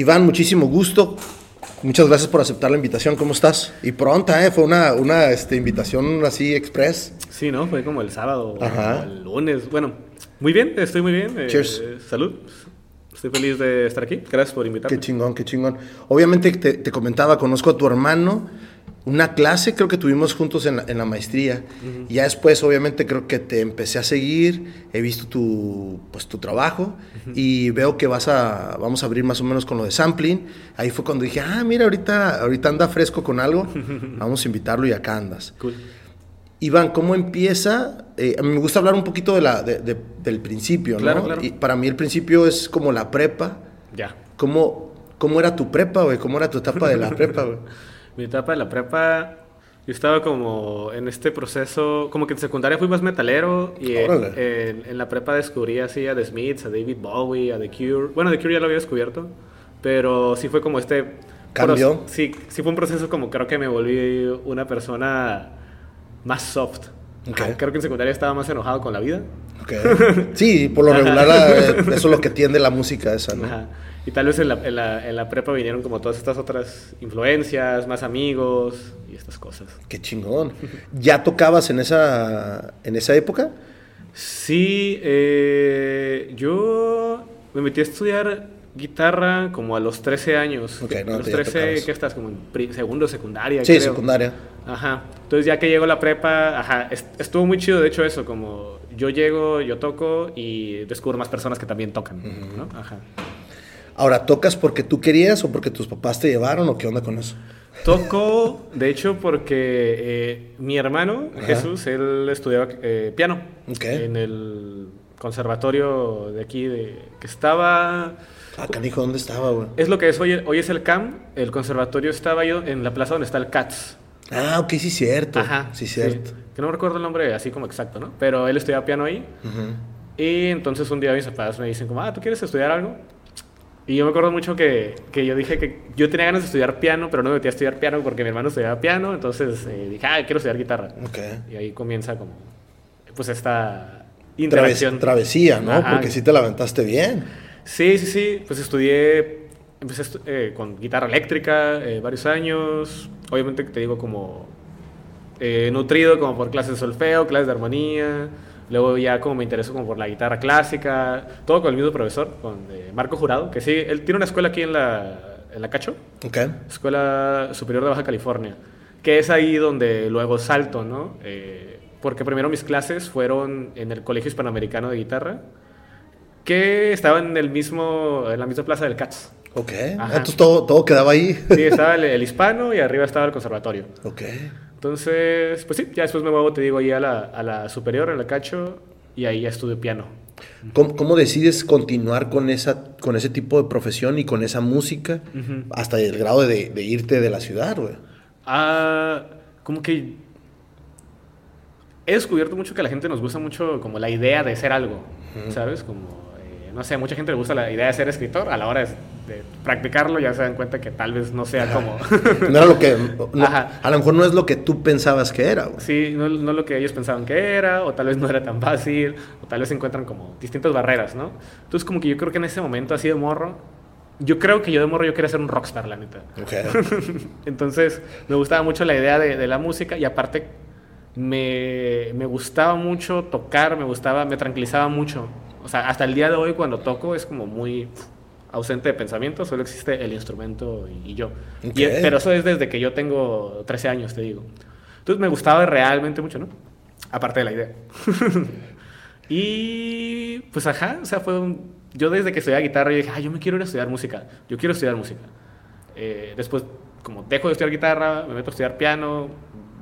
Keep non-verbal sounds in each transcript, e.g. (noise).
Iván, muchísimo gusto. Muchas gracias por aceptar la invitación. ¿Cómo estás? Y pronta, ¿eh? Fue una, una este, invitación así express. Sí, ¿no? Fue como el sábado o el lunes. Bueno, muy bien, estoy muy bien. Eh, Cheers. salud. Estoy feliz de estar aquí. Gracias por invitarme. Qué chingón, qué chingón. Obviamente te, te comentaba, conozco a tu hermano una clase creo que tuvimos juntos en la, en la maestría. Y ya después, obviamente, creo que te empecé a seguir, he visto tu, pues, tu trabajo y veo que vas a, vamos a abrir más o menos con lo de sampling. Ahí fue cuando dije, ah, mira, ahorita, ahorita anda fresco con algo, (laughs) vamos a invitarlo y acá andas. Cool. Iván, ¿cómo empieza? Eh, a mí me gusta hablar un poquito de la, de, de, del principio, claro, ¿no? Claro. Y para mí el principio es como la prepa. Ya. ¿Cómo, cómo era tu prepa, güey? ¿Cómo era tu etapa de la prepa, güey? (laughs) Mi etapa de la prepa, yo estaba como en este proceso, como que en secundaria fui más metalero y en, en, en, la prepa descubrí así a The Smiths, a David Bowie, a The Cure. Bueno, The Cure ya lo había descubierto, pero sí fue como este... ¿Cambio? Sí, sí fue un proceso como creo que me volví una persona más soft. Okay. Creo que en secundaria estaba más enojado con la vida. Okay. Sí, por lo (laughs) regular eso es lo que tiende la música esa, ¿no? Ajá. Y tal vez en la, en, la, en la, prepa vinieron como todas estas otras influencias, más amigos y estas cosas. Qué chingón. ¿Ya tocabas en esa, en esa época? Sí, eh, yo me metí a estudiar guitarra como a los 13 años. Okay, no, a los 13, ¿qué estás? Como en segundo, secundaria. Sí, creo. secundaria. Ajá. Entonces ya que llegó la prepa, ajá, estuvo muy chido de hecho eso, como yo llego, yo toco y descubro más personas que también tocan, uh -huh. ¿no? Ajá. Ahora, ¿tocas porque tú querías o porque tus papás te llevaron o qué onda con eso? Toco, de hecho, porque eh, mi hermano, Ajá. Jesús, él estudiaba eh, piano okay. en el conservatorio de aquí, de, que estaba... Ah, canijo, ¿dónde estaba, güey? Es lo que es hoy, hoy es el CAM, el conservatorio estaba ahí en la plaza donde está el CATS. Ah, ok, sí, cierto. Ajá, sí, cierto. Sí, que no recuerdo el nombre así como exacto, ¿no? Pero él estudiaba piano ahí. Uh -huh. Y entonces un día mis papás me dicen como, ah, ¿tú quieres estudiar algo? Y yo me acuerdo mucho que, que, yo dije que yo tenía ganas de estudiar piano, pero no me metí a estudiar piano porque mi hermano estudiaba piano, entonces eh, dije, ah, quiero estudiar guitarra. Okay. Y ahí comienza como, pues esta interacción. Traves, travesía, ¿no? Ajá. Porque sí te la aventaste bien. Sí, sí, sí, pues estudié, empecé eh, con guitarra eléctrica eh, varios años, obviamente te digo como eh, nutrido como por clases de solfeo, clases de armonía, Luego ya como me interesó como por la guitarra clásica, todo con el mismo profesor, con Marco Jurado, que sí, él tiene una escuela aquí en la, en la Cacho, okay. Escuela Superior de Baja California, que es ahí donde luego salto, ¿no? Eh, porque primero mis clases fueron en el Colegio Hispanoamericano de Guitarra, que estaba en, el mismo, en la misma plaza del CATS. Ok, Ajá. entonces todo, todo quedaba ahí. Sí, estaba el, el, hispano y arriba estaba el conservatorio. Ok. Entonces, pues sí, ya después me muevo, te digo, ahí a la, a la superior, en la cacho, y ahí ya estudio piano. ¿Cómo, ¿Cómo, decides continuar con, esa, con ese tipo de profesión y con esa música uh -huh. hasta el grado de, de, irte de la ciudad, güey? Ah, como que he descubierto mucho que a la gente nos gusta mucho como la idea de ser algo, uh -huh. ¿sabes? Como, no sé, mucha gente le gusta la idea de ser escritor, a la hora de, de practicarlo ya se dan cuenta que tal vez no sea Ajá. como... (laughs) no era lo que... No, a lo mejor no es lo que tú pensabas que era. Güey. Sí, no, no lo que ellos pensaban que era, o tal vez no era tan fácil, o tal vez encuentran como distintas barreras, ¿no? Entonces como que yo creo que en ese momento así de morro, yo creo que yo de morro yo quería ser un rockstar, la neta. Okay. (laughs) Entonces me gustaba mucho la idea de, de la música y aparte me, me, gustaba mucho tocar, me gustaba, me tranquilizaba mucho. O sea, hasta el día de hoy cuando toco es como muy ausente de pensamiento, solo existe el instrumento y, y yo. Okay. Y, pero eso es desde que yo tengo 13 años, te digo. Entonces me gustaba realmente mucho, ¿no? Aparte de la idea. (laughs) y pues ajá, o sea, fue un, yo desde que estudiaba guitarra, yo dije, ah, yo me quiero ir a estudiar música, yo quiero estudiar música. Eh, después, como dejo de estudiar guitarra, me meto a estudiar piano,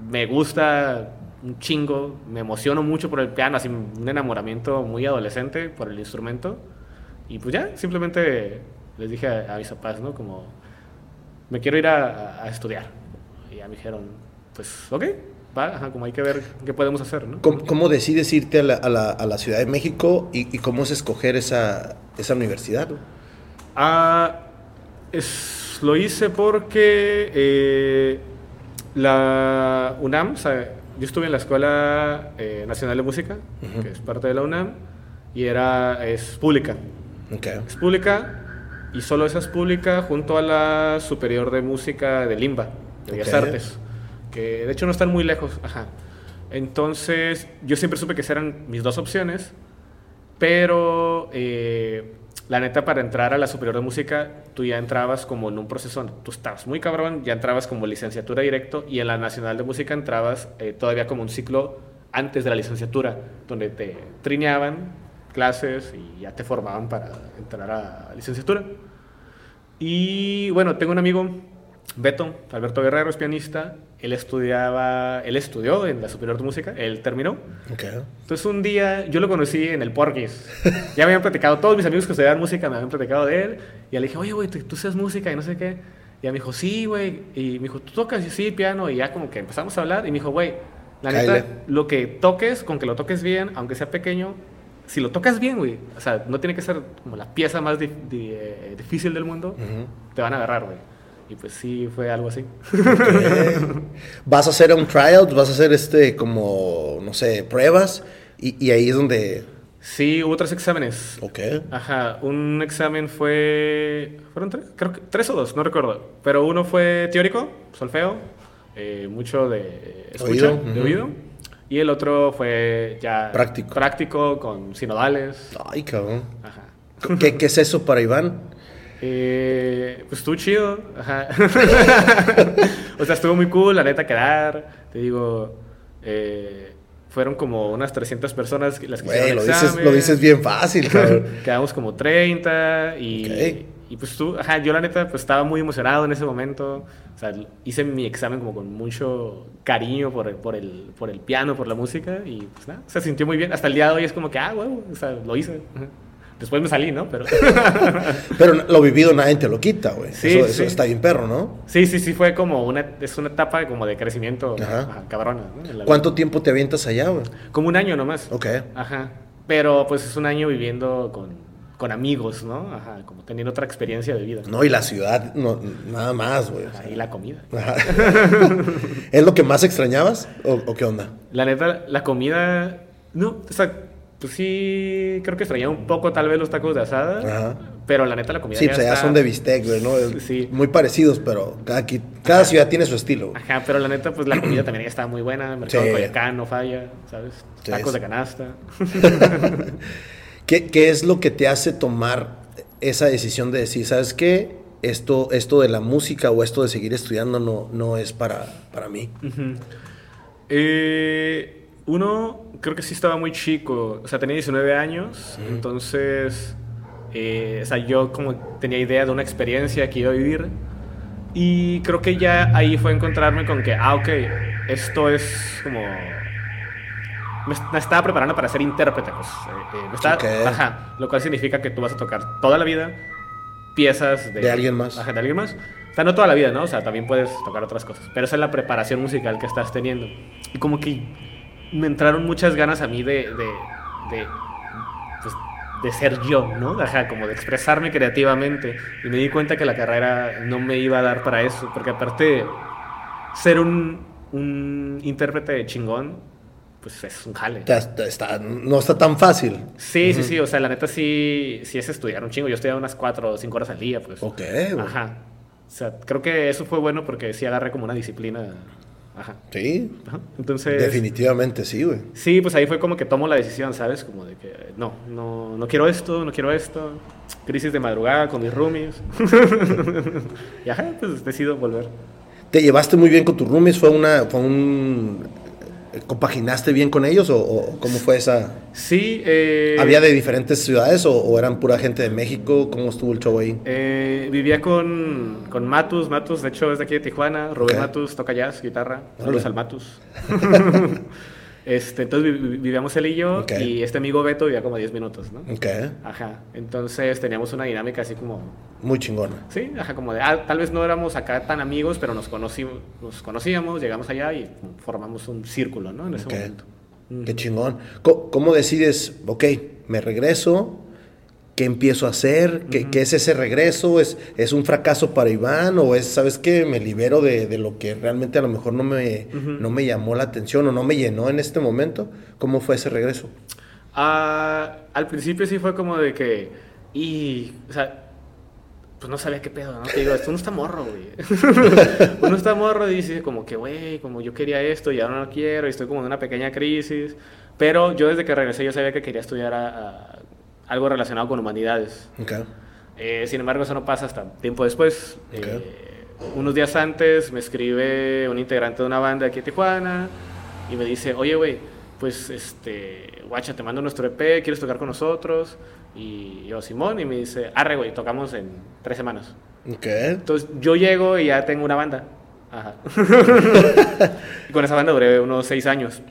me gusta un chingo, me emociono mucho por el piano, así un enamoramiento muy adolescente por el instrumento. Y pues ya, simplemente les dije a, a mis papás, ¿no? Como, me quiero ir a, a, estudiar. Y ya me dijeron, pues, ok, va, ajá, como hay que ver qué podemos hacer, ¿no? ¿Cómo, cómo decides irte a la, a, la, a la, Ciudad de México y, y, cómo es escoger esa, esa universidad? Ah, es, lo hice porque eh, la UNAM, o sea, yo estuve en la Escuela eh, Nacional de Música, uh -huh. que es parte de la UNAM, y era, es pública. Okay. Es pública Y solo esas pública junto a la Superior de Música de Limba, de Bellas. Artes. Que de hecho no están muy lejos. Ajá. Entonces, yo siempre supe que esas eran mis dos opciones. Pero eh, la neta, para entrar a la superior de música, tú ya entrabas como en un proceso, tú estabas muy cabrón, ya entrabas como licenciatura directo y en la nacional de música entrabas eh, todavía como un ciclo antes de la licenciatura, donde te trineaban clases y ya te formaban para entrar a licenciatura. Y bueno, tengo un amigo, Beto, Alberto Guerrero, es pianista. Él estudiaba, él estudió en la Superior de Música, él terminó. Ok. Entonces un día yo lo conocí en el Porquis. Ya me habían platicado, todos mis amigos que estudiaban música me habían platicado de él. Y le dije, oye, güey, ¿tú, sabes música y no sé qué. Y ya me dijo, sí, güey. Y me dijo, ¿tú tocas? Y sí, piano. Y ya como que empezamos a hablar. Y me dijo, güey, la neta, lo que toques, con que lo toques bien, aunque sea pequeño, si lo tocas bien, güey, o sea, no tiene que ser como la pieza más di- di- eh, difícil del mundo, Ujú. te van a agarrar, güey. Y pues sí, fue algo así. Vas a hacer un tryout, vas a hacer este como, no sé, pruebas y, y ahí es donde... Sí, hubo tres exámenes. Ok. Ajá, un examen fue. ¿Fueron tres? Creo que tres o dos, no recuerdo. Pero uno fue teórico, solfeo, eh, mucho de escucha, Oído, de oído. Y el otro fue ya. Práctico. Práctico, con sinodales. Ay, cabrón. Ajá. ¿Qué, qué es eso para Iván? Eh, pues estuvo chido. Ajá. (laughs) o sea, estuvo muy cool, la neta, quedar. Te digo. eh, fueron como unas 300 personas las que Güey, hicieron lo el dices, examen. lo dices bien fácil, (laughs) cabrón. Quedamos como 30 y, y pues tú, ajá, yo la neta pues estaba muy emocionado en ese momento. O sea, hice mi examen como con mucho cariño por el, por el, por el piano, por la música y pues nada, se sintió muy bien. Hasta el día de hoy es como que, ah, huevo, o sea, lo hice. Ajá. Después me salí, ¿no? Pero (laughs) Pero lo vivido nadie te lo quita, güey. Sí, eso, sí. eso está bien perro, ¿no? sí, sí, sí, fue como una, es una etapa como de crecimiento Ajá. ajá, cabrona. ¿no? Vida. ¿Cuánto tiempo te avientas allá, güey? Como un año nomás. Ok. Ajá. Pero pues es un año viviendo con, con amigos, ¿no? Ajá, como teniendo otra experiencia de vida. No, y la ciudad, no, nada más, güey. Ahí la comida. Ajá. (laughs) ¿Es lo que más extrañabas o, o qué onda? La neta, la comida. No, o sea, pues sí, creo que extrañaba un poco tal vez los tacos de asada. Ajá. Pero la neta, la comida. Sí, ya pues allá está- son de bistec, güey, ¿no? Sí. Muy parecidos, pero cada, qui- cada ciudad tiene su estilo. güey. Ajá, pero la neta, pues la comida también ya estaba muy buena. Mercado Sí. de Coyacán no falla, ¿sabes? Sí, Tacos de canasta. (laughs) ¿Qué, qué es lo que te hace tomar esa decisión de decir, ¿sabes qué? Esto, esto de la música o esto de seguir estudiando no, no es para, para mí. Ujú. Eh, uno, creo que sí estaba muy chico, o sea, tenía 19 años, entonces, eh, o sea, yo como tenía idea de una experiencia que iba a vivir y creo que ya ahí fue encontrarme con que, ah, ok, esto es como... Me, est- me estaba preparando para ser intérprete, pues. eh, eh, me estaba- Ok. Ajá, lo cual significa que tú vas a tocar toda la vida piezas de, De alguien más. Ajá, de alguien más. O sea, no toda la vida, ¿no? O sea, también puedes tocar otras cosas. Pero esa es la preparación musical que estás teniendo. Y como que me entraron muchas ganas a mí de, de, de, pues, de ser yo, ¿no? Ajá, como de expresarme creativamente. Y me di cuenta que la carrera no me iba a dar para eso. Porque aparte, ser un, un intérprete chingón, pues es un jale. Está- no está tan fácil. Sí, sí, sí. O sea, la neta sí, sí es estudiar un chingo. Yo estudiaba unas 4 o 5 horas al día, pues. Ok. Ajá. O sea, creo que eso fue bueno porque sí agarré como una disciplina. Ajá. Sí, Ajá. Entonces. definitivamente sí, güey. Sí, pues ahí fue como que tomo la decisión, ¿sabes? Como de que no, no, no quiero esto, no quiero esto. Crisis de madrugada con mis roomies. (laughs) y ajá, pues decido volver. ¿Te llevaste muy bien con tus roomies? ¿Fue una, fue un... ¿Compaginaste bien con ellos o, o cómo fue esa...? Sí, eh, ¿Había de diferentes ciudades o, o eran pura gente de México? ¿Cómo estuvo el show ahí? eh, vivía con, con Matus, Matus, de hecho es de aquí de Tijuana. Rubén Ok. Matus toca jazz, guitarra. Saludos al Matus. (laughs) (laughs) este, entonces vi- vi- vivíamos él y yo Ok. y este amigo Beto vivía como a 10 minutos, ¿no? Ok, Ajá. Entonces teníamos una dinámica así como muy chingona. Sí, ajá, como de, ah, tal vez no éramos acá tan amigos, pero nos, conocimos, nos conocíamos, llegamos allá y formamos un círculo, ¿no? En ese momento. Qué chingón. Co- ¿Cómo, decides, ok, me regreso? ¿Qué empiezo a hacer? ¿Qué, qué es ese regreso? ¿Es, ¿Es un fracaso para Iván? ¿O es, sabes qué, me libero de, de lo que realmente a lo mejor no me, no me llamó la atención o no me llenó en este momento? ¿Cómo fue ese regreso? Ah, al principio sí fue como de que, y, o sea, pues no sabía qué pedo, ¿no? Te digo, esto no está morro, güey. (laughs) uno está morro y dice como que, güey, como yo quería esto y ahora no lo quiero y estoy como en una pequeña crisis. Pero yo desde que regresé yo sabía que quería estudiar algo relacionado con humanidades. Okay. Eh, sin embargo, eso no pasa hasta tiempo después. Eh, unos días antes me escribe un integrante de una banda aquí en Tijuana y me dice, oye, güey, pues, este, guacha, te mando nuestro EP, ¿quieres tocar con nosotros? Y yo, Simón, y me dice, arre, güey, tocamos en tres semanas. Okay. Entonces, yo llego y ya tengo una banda. Ajá. (laughs) y con esa banda duré unos seis años.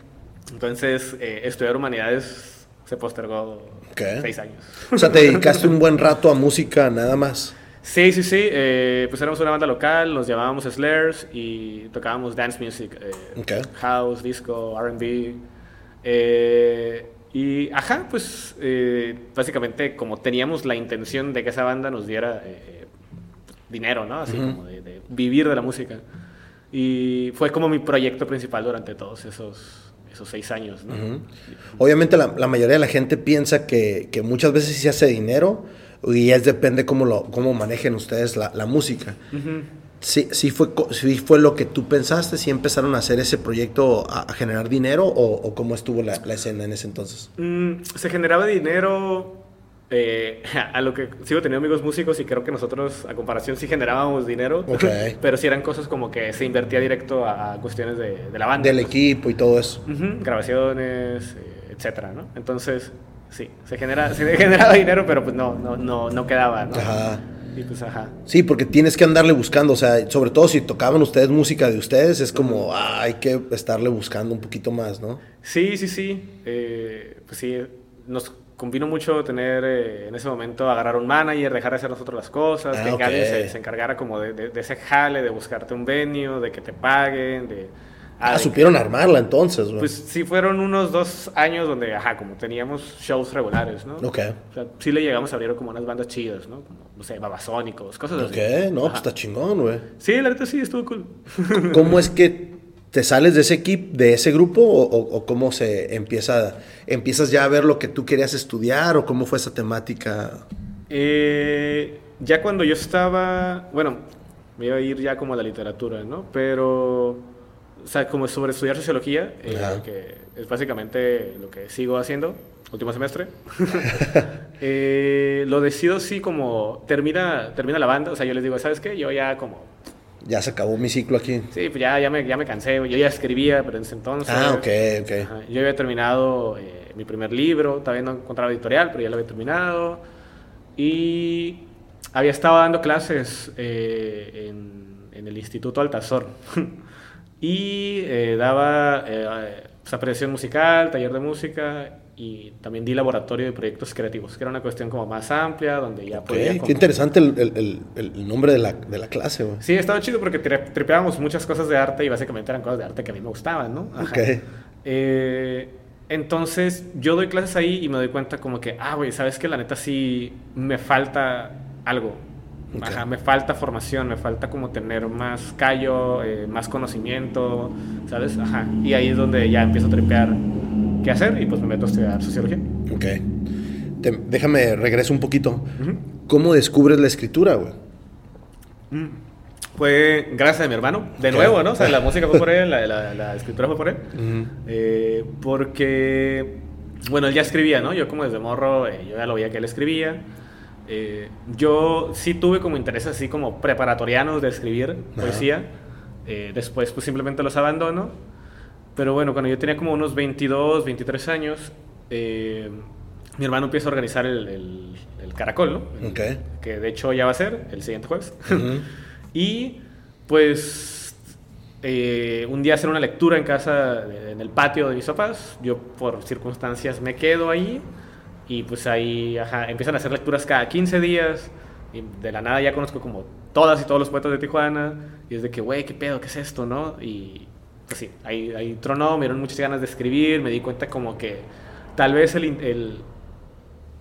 Entonces, eh, estudiar humanidades se postergó seis años. O sea, te dedicaste un buen rato a música nada más. Sí, sí, sí. Eh, pues éramos una banda local, nos llamábamos Slares y tocábamos dance music, eh, house, disco, RB. y, ajá, pues básicamente como teníamos la intención de que esa banda nos diera dinero, ¿no? Así como de, vivir de la música. Y fue como mi proyecto principal durante todos esos esos seis años. ¿no? Obviamente la, la, mayoría de la gente piensa que, que, muchas veces sí se hace dinero y es depende cómo, lo, cómo manejen ustedes la, la música. sí, sí, fue, ¿Sí fue lo que tú pensaste? ¿Sí empezaron a hacer ese proyecto a, generar dinero o, o, cómo estuvo la, la, escena en ese entonces? Mm, se generaba dinero eh, (laughs) a lo que sigo teniendo amigos músicos y creo que nosotros a comparación sí generábamos dinero, (laughs) pero sí eran cosas como que se invertía directo a, cuestiones de, la banda. Del equipo y todo eso. grabaciones, eh, etcétera, ¿no? Entonces, sí, se, genera, (laughs) se generaba dinero, pero pues no, no, no, no quedaba, ¿no? Ajá. Y pues, ajá. Sí, porque tienes que andarle buscando, o sea, sobre todo si tocaban ustedes música de ustedes, es como, ah, hay que estarle buscando un poquito más, ¿no? Sí, sí, sí. Eh, pues sí, nos convino mucho tener eh, en ese momento agarrar un manager, dejar de hacer nosotros las cosas, que ah, alguien se, encargara como de, ese jale, de buscarte un venue, de que te paguen, de... Ah, supieron armarla entonces, Pues sí fueron unos dos años donde, ajá, como teníamos shows regulares, ¿no? Ok. O sea, sí le llegamos a abrir como unas bandas chidas, ¿no? Como, no sé, babasónicos, cosas así. Ok, no, pues está chingón, güey. Sí, la verdad sí, estuvo cool. ¿Cómo es que ¿Te sales de ese equipo, de ese grupo o, cómo se empieza, empiezas ya a ver lo que tú querías estudiar o cómo fue esa temática? Eh, ya cuando yo estaba, bueno, me iba a ir ya como a la literatura, ¿no? Pero, o sea, como sobre estudiar sociología, eh, que es básicamente lo que sigo haciendo, último semestre, (laughs) eh, lo decido así como termina, termina la banda, o sea, yo les digo, ¿sabes qué? Yo ya como ya se acabó mi ciclo aquí. Sí, pues ya, ya, me, ya me cansé. Yo ya escribía, pero en ese entonces. Ah, ok, ok. yo había terminado eh, mi primer libro, todavía no encontraba editorial, pero ya lo había terminado. Y había estado dando clases eh, en, en, el Instituto Altazor. (laughs) y eh, daba pues, apreciación musical, taller de música y también di laboratorio de proyectos creativos, que era una cuestión como más amplia, donde ya podía... Qué interesante el, el, el, nombre de la, de la, clase, güey. Sí, estaba chido porque tripeábamos muchas cosas de arte y básicamente eran cosas de arte que a mí me gustaban, ¿no? Ajá. Eh, entonces, yo doy clases ahí y me doy cuenta como que, ah, güey, ¿sabes que La neta sí me falta algo. Ajá, me falta formación, me falta como tener más callo, eh, más conocimiento, ¿sabes? Ajá. Y ahí es donde ya empiezo a tripear qué hacer y pues me meto a estudiar sociología. Ok. déjame, regreso un poquito. ¿Cómo descubres la escritura, güey? Mm. Fue gracias a mi hermano, de nuevo, ¿no? O sea, la (laughs) música fue por él, la, la, escritura fue por él. Eh, porque, bueno, él ya escribía, ¿no? Yo como desde morro, eh, yo ya lo veía que él escribía. Eh, yo sí tuve como interés así como preparatorianos de escribir poesía. después pues simplemente los abandono pero bueno, cuando yo tenía como unos 22, 23 años, eh, mi hermano empieza a organizar el, el, caracol, ¿no? Que de hecho ya va a ser el siguiente jueves. (laughs) y pues eh, un día hacer una lectura en casa, en el patio de mis papás. Yo por circunstancias me quedo ahí y pues ahí empiezan a hacer lecturas cada 15 días. Y de la nada ya conozco como todas y todos los poetas de Tijuana. Y es de que, güey, ¿qué pedo? ¿Qué es esto? ¿No? Y pues sí, ahí, ahí tronó, me dieron muchas ganas de escribir, me di cuenta como que tal vez el, el,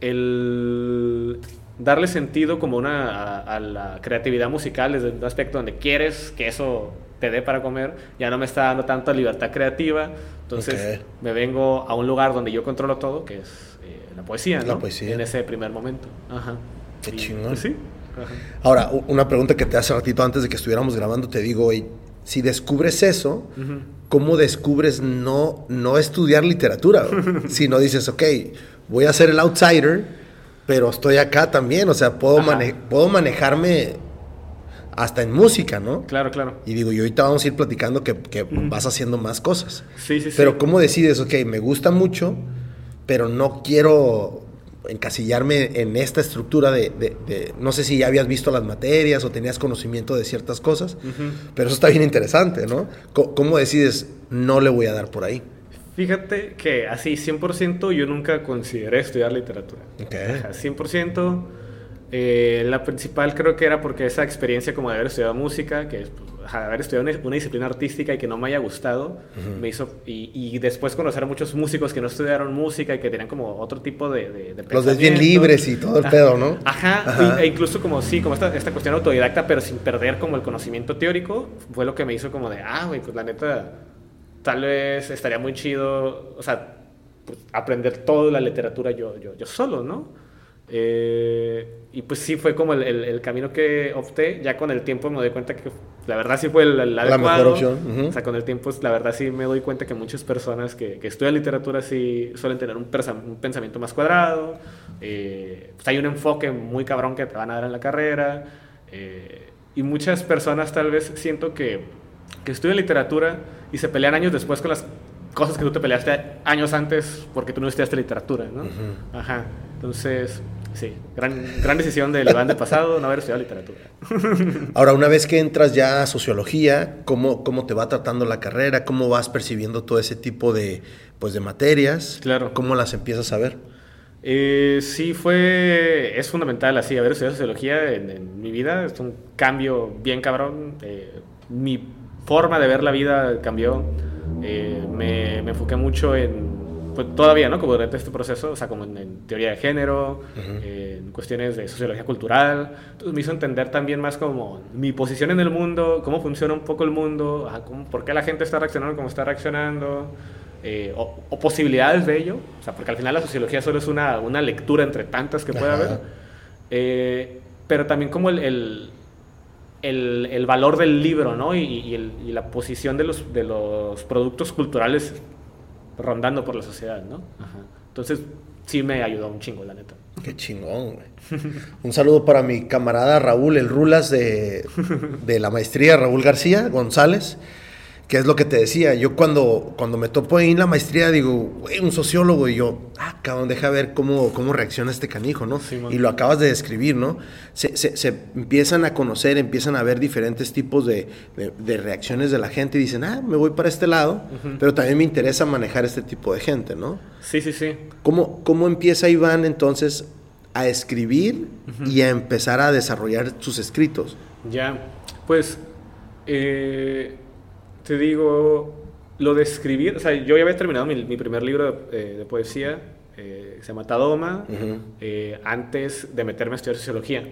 el darle sentido como una a, la creatividad musical desde un aspecto donde quieres que eso te dé para comer, ya no me está dando tanta libertad creativa, entonces me vengo a un lugar donde yo controlo todo, que es eh, la poesía, ¿no? La poesía. En ese primer momento. Ajá. Qué chingón. Pues sí. Ahora, una pregunta que te hace ratito antes de que estuviéramos grabando, te digo, si descubres eso, ¿cómo descubres no, no estudiar literatura? (laughs) si no dices, ok, voy a ser el outsider, pero estoy acá también, o sea, puedo, puedo manejarme hasta en música, ¿no? Claro, claro. Y digo, y ahorita vamos a ir platicando que, vas haciendo más cosas. Sí, sí, sí. Pero ¿cómo decides, ok, me gusta mucho, pero no quiero encasillarme en esta estructura de, no sé si ya habías visto las materias o tenías conocimiento de ciertas cosas, pero eso está bien interesante, ¿no? ¿Cómo, decides no le voy a dar por ahí? Fíjate que así 100% yo nunca consideré estudiar literatura. Okay. 100% eh, la principal creo que era porque esa experiencia como de haber estudiado música, que es pues, haber estudiado una, disciplina artística y que no me haya gustado, me hizo, y, después conocer a muchos músicos que no estudiaron música y que tenían como otro tipo de... de, Los ves bien libres y todo el pedo, ¿no? Ajá, e incluso como sí, como esta, esta cuestión autodidacta, pero sin perder como el conocimiento teórico, fue lo que me hizo como de, ah, güey, pues la neta, tal vez estaría muy chido, o sea, pues, aprender toda la literatura yo, yo, yo solo, ¿no? Eh, y pues sí, fue como el, el, camino que opté. Ya con el tiempo me doy cuenta que la verdad sí fue el, la mejor opción. O sea, con el tiempo, la verdad sí me doy cuenta que muchas personas que, que estudian literatura sí suelen tener un, un pensamiento más cuadrado. Eh, pues hay un enfoque muy cabrón que te van a dar en la carrera. Eh, y muchas personas tal vez siento que, que estudian literatura y se pelean años después con las cosas que tú te peleaste años antes porque tú no estudiaste literatura, ¿no? Ajá. Entonces, Sí, gran, gran decisión del Iván de pasado no haber estudiado literatura. (laughs) Ahora, una vez que entras ya a sociología, ¿cómo, ¿cómo te va tratando la carrera? ¿Cómo vas percibiendo todo ese tipo de, pues, de materias? Claro. ¿Cómo las empiezas a ver? Eh, sí, fue, es fundamental así, haber estudiado sociología en, mi vida, es un cambio bien cabrón, eh, mi forma de ver la vida cambió, eh, me, me enfoqué mucho en pues todavía, ¿no? Como durante este proceso, o sea, como en, teoría de género, en cuestiones de sociología cultural. Entonces me hizo entender también más como mi posición en el mundo, cómo funciona un poco el mundo, por qué la gente está reaccionando como está reaccionando, eh, o, posibilidades de ello. O sea, porque al final la sociología solo es una, una lectura entre tantas que puede haber. Eh, pero también como el, el el, el, valor del libro, ¿no? Y, y, la posición de los, de los productos culturales rondando por la sociedad, ¿no? Entonces, sí me ayudó un chingo, la neta. Qué chingón, güey. (laughs) Un saludo para mi camarada Raúl, el Rulas de, de la maestría, Raúl García González que es lo que te decía, yo cuando, cuando me topo ahí en la maestría digo, güey, un sociólogo, y yo, ah, cabrón, deja ver cómo, cómo reacciona este canijo, ¿no? y lo acabas de describir, ¿no? Se, se, empiezan a conocer, empiezan a ver diferentes tipos de, de, reacciones de la gente y dicen, ah, me voy para este lado, pero también me interesa manejar este tipo de gente, ¿no? Sí, sí, sí. ¿Cómo, cómo empieza Iván entonces a escribir y a empezar a desarrollar sus escritos? Ya, pues... Eh te digo, lo de escribir, o sea, yo ya había terminado mi, primer libro de, eh, poesía, eh, se llama Tadoma, eh, antes de meterme a estudiar sociología.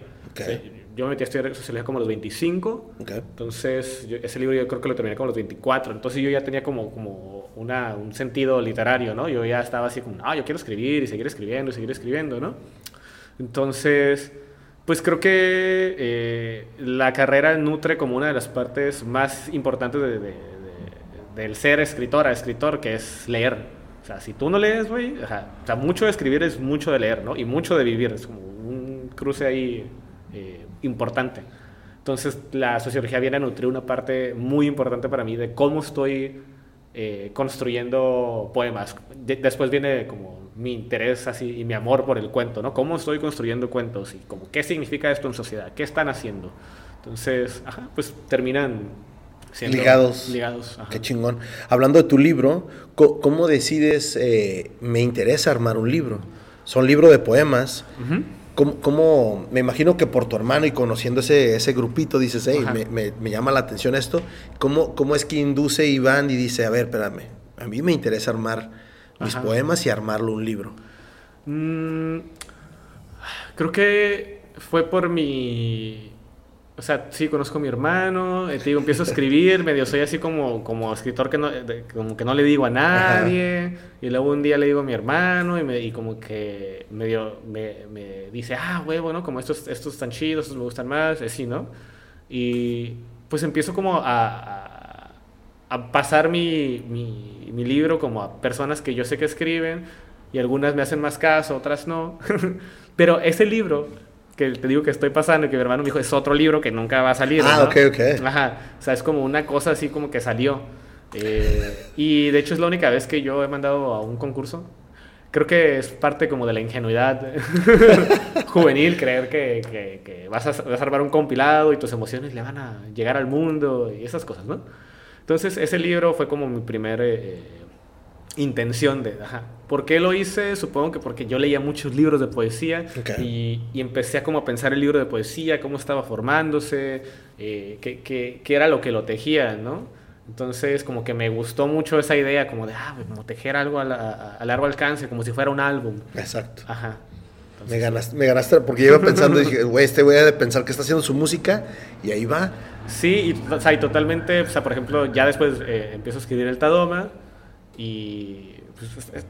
yo me metí a estudiar sociología como a los 25, entonces ese libro yo creo que lo terminé como a los 24, entonces yo ya tenía como, como una, un sentido literario, ¿no? Yo ya estaba así como, ah, yo quiero escribir y seguir escribiendo y seguir escribiendo, ¿no? Entonces pues creo que eh, la carrera nutre como una de las partes más importantes del ser escritora, escritor, que es leer. O sea, si tú no lees, güey, o sea, mucho de escribir es mucho de leer, ¿no? Y mucho de vivir, es como un cruce ahí eh, importante. Entonces, la sociología viene a nutrir una parte muy importante para mí de cómo estoy eh, construyendo poemas. después viene como mi interés así y mi amor por el cuento, ¿no? ¿Cómo estoy construyendo cuentos y como qué significa esto en sociedad? ¿Qué están haciendo? Entonces, ajá, pues terminan siendo ligados. Ligados. Qué chingón. Hablando de tu libro, ¿cómo, decides, eh, me interesa armar un libro? Son libros de poemas. ¿Cómo, me imagino que por tu hermano y conociendo ese, ese grupito dices, hey, me, me, llama la atención esto. ¿Cómo, ¿Cómo es que induce Iván y dice, a ver, espérame, a mí me interesa armar mis poemas y armarlo un libro? Mm, creo que fue por mi... o sea, sí, conozco a mi hermano, eh, te digo, empiezo a escribir, medio soy así como, como escritor que no, como que no le digo a nadie, y luego un día le digo a mi hermano y, me, y como que medio me, me dice, ah, huevo, ¿no? Como estos, estos están chidos, estos me gustan más, así, ¿no? Y pues empiezo como a, a, pasar mi, mi, mi libro como a personas que yo sé que escriben, y algunas me hacen más caso, otras no, (laughs) pero ese libro que te digo que estoy pasando y que mi hermano me dijo, es otro libro que nunca va a salir. Ah, ok, ok. Ajá, o sea, es como una cosa así como que salió. Eh, y de hecho es la única vez que yo he mandado a un concurso. Creo que es parte como de la ingenuidad (laughs) juvenil creer que, que, que vas, a, vas, a, armar un compilado y tus emociones le van a llegar al mundo y esas cosas, ¿no? Entonces ese libro fue como mi primer eh, intención de, ajá. ¿Por qué lo hice? Supongo que porque yo leía muchos libros de poesía okay. y, y, empecé a como a pensar el libro de poesía, cómo estaba formándose, eh, qué, qué, qué, era lo que lo tejía, ¿no? Entonces como que me gustó mucho esa idea como de, ah, como tejer algo a, la, a, a largo alcance, como si fuera un álbum. Exacto. Ajá. Entonces, me, ganaste, me ganaste, porque yo iba pensando, dije, (laughs) güey, este güey de pensar que está haciendo su música y ahí va. Sí, y, o sea, y totalmente, o sea, por ejemplo, ya después eh, empiezo a escribir el Tadoma y pues,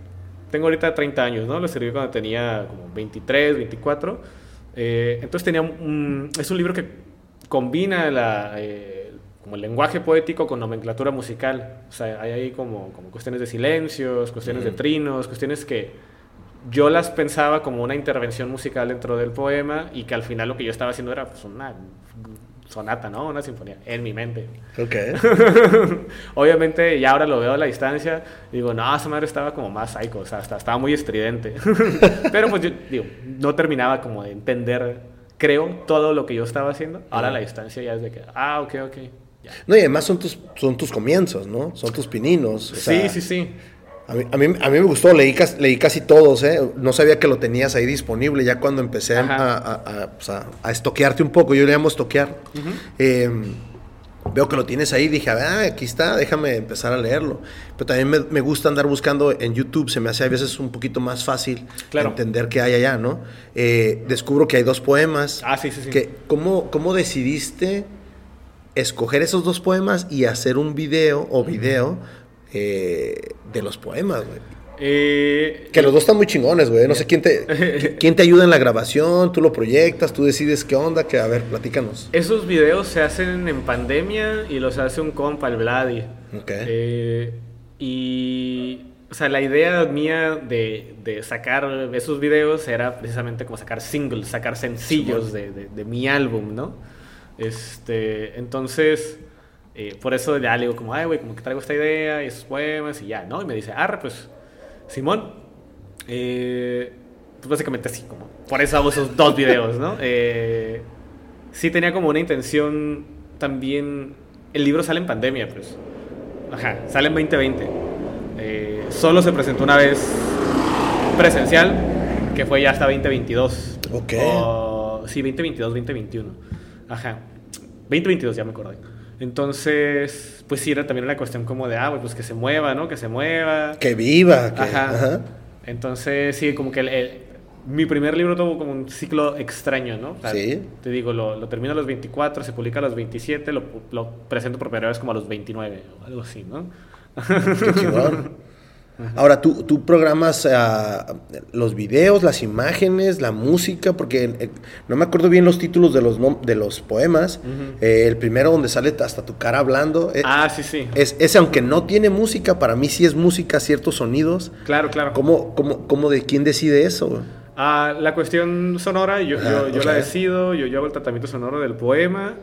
tengo ahorita 30 años, ¿no? Lo escribí cuando tenía como 23, 24. Eh, entonces tenía un, es un libro que combina la, eh, como el lenguaje poético con nomenclatura musical. O sea, hay ahí como, como cuestiones de silencios, cuestiones mm. de trinos, cuestiones que yo las pensaba como una intervención musical dentro del poema y que al final lo que yo estaba haciendo era pues, una sonata, ¿no? Una sinfonía, en mi mente. Ok. (laughs) Obviamente, ya ahora lo veo a la distancia, digo, no, esa madre estaba como más psycho, o sea, hasta estaba muy estridente. (laughs) Pero pues yo, digo, no terminaba como de entender, creo, todo lo que yo estaba haciendo. Ahora a la distancia ya es de que, ah, ok, ok. Ya. No, y además son tus, son tus comienzos, ¿no? Son tus pininos. O sí, sí, sí. A mí, a, mí, a mí, me gustó, leí, leí casi todos, ¿eh? No sabía que lo tenías ahí disponible ya cuando empecé a, a, pues a, a, estoquearte un poco, yo le llamo estoquear. Uh -huh. eh, veo que lo tienes ahí, dije, ah, aquí está, déjame empezar a leerlo. Pero también me, me, gusta andar buscando en YouTube, se me hace a veces un poquito más fácil claro. entender qué hay allá, ¿no? Eh, descubro que hay dos poemas. Ah, sí, sí, sí. Que, ¿cómo, ¿Cómo decidiste escoger esos dos poemas y hacer un video o video? Uh -huh eh, de los poemas, güey. Eh, que los dos están muy chingones, güey. No sé quién te, (laughs) quién te ayuda en la grabación, tú lo proyectas, tú decides qué onda, que a ver, platícanos. Esos videos se hacen en pandemia y los hace un compa, el Vladi. Ok. Eh, y, o sea, la idea mía de, de, sacar esos videos era precisamente como sacar singles, sacar sencillos de, de, de mi álbum, ¿no? Este, entonces eh, por eso ya le digo como, ay, güey, como que traigo esta idea y esos poemas y ya, ¿no? Y me dice, arre, pues, Simón, eh, pues básicamente así, como, por eso hago esos dos videos, ¿no? Eh, sí tenía como una intención también, el libro sale en pandemia, pues, ajá, sale en 2020. Eh, solo se presentó una vez presencial, que fue ya hasta 2022. Ok. O, sí, 2022, 2021. Ajá. 2022, ya me acordé. Entonces, pues sí, era también una cuestión como de, ah, pues que se mueva, ¿no? Que se mueva. Que viva. Que... Ajá. Ajá. Entonces, sí, como que el, el, mi primer libro tuvo como un ciclo extraño, ¿no? O sea, sí. Te digo, lo, lo, termino a los 24, se publica a los 27, lo, lo, presento por primera vez como a los 29 o algo así, ¿no? Qué (laughs) Ahora, ¿tú, tú programas uh, los videos, las imágenes, la música, porque eh, no me acuerdo bien los títulos de los, de los poemas. Uh -huh. eh, el primero donde sale hasta tu cara hablando. Eh, ah, sí, sí. Es, ese, aunque no tiene música, para mí sí es música, ciertos sonidos. Claro, claro. ¿Cómo, cómo, cómo de quién decide eso? Ah, la cuestión sonora, yo, yo, yo okay. la decido, yo, yo hago el tratamiento sonoro del poema.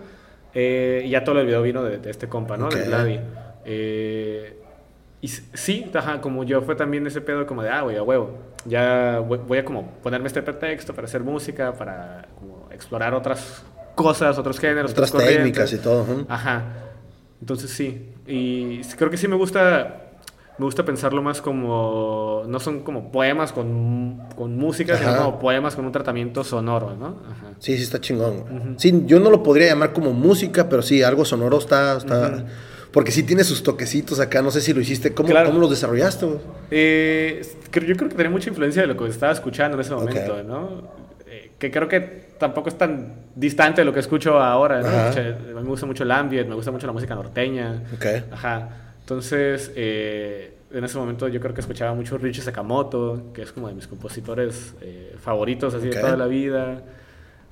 Y ya todo el video vino de, de este compa, ¿no? Okay. De Vladi. Eh, y sí, ajá, como yo fue también ese pedo como de, ah, güey, a huevo. Ya voy, a como ponerme este pretexto para hacer música, para como explorar otras cosas, otros géneros. Otras, otras técnicas y todo. Ajá. Entonces sí. Y creo que sí me gusta, me gusta pensarlo más como, no son como poemas con, con música, Ajá. sino como poemas con un tratamiento sonoro, ¿no? Ajá. Sí, sí, está chingón. Uh -huh. Sí, yo no lo podría llamar como música, pero sí, algo sonoro está... está... Uh -huh porque sí tiene sus toquecitos acá, no sé si lo hiciste. ¿Cómo, claro. ¿cómo los desarrollaste? Eh, yo creo que tenía mucha influencia de lo que estaba escuchando en ese momento, okay. ¿no? Eh, que creo que tampoco es tan distante de lo que escucho ahora. ¿no? O sea, me gusta mucho el ambient, me gusta mucho la música norteña. Ok. Ajá. Entonces, eh, en ese momento yo creo que escuchaba mucho Richie Sakamoto, que es como de mis compositores eh, favoritos así de toda la vida.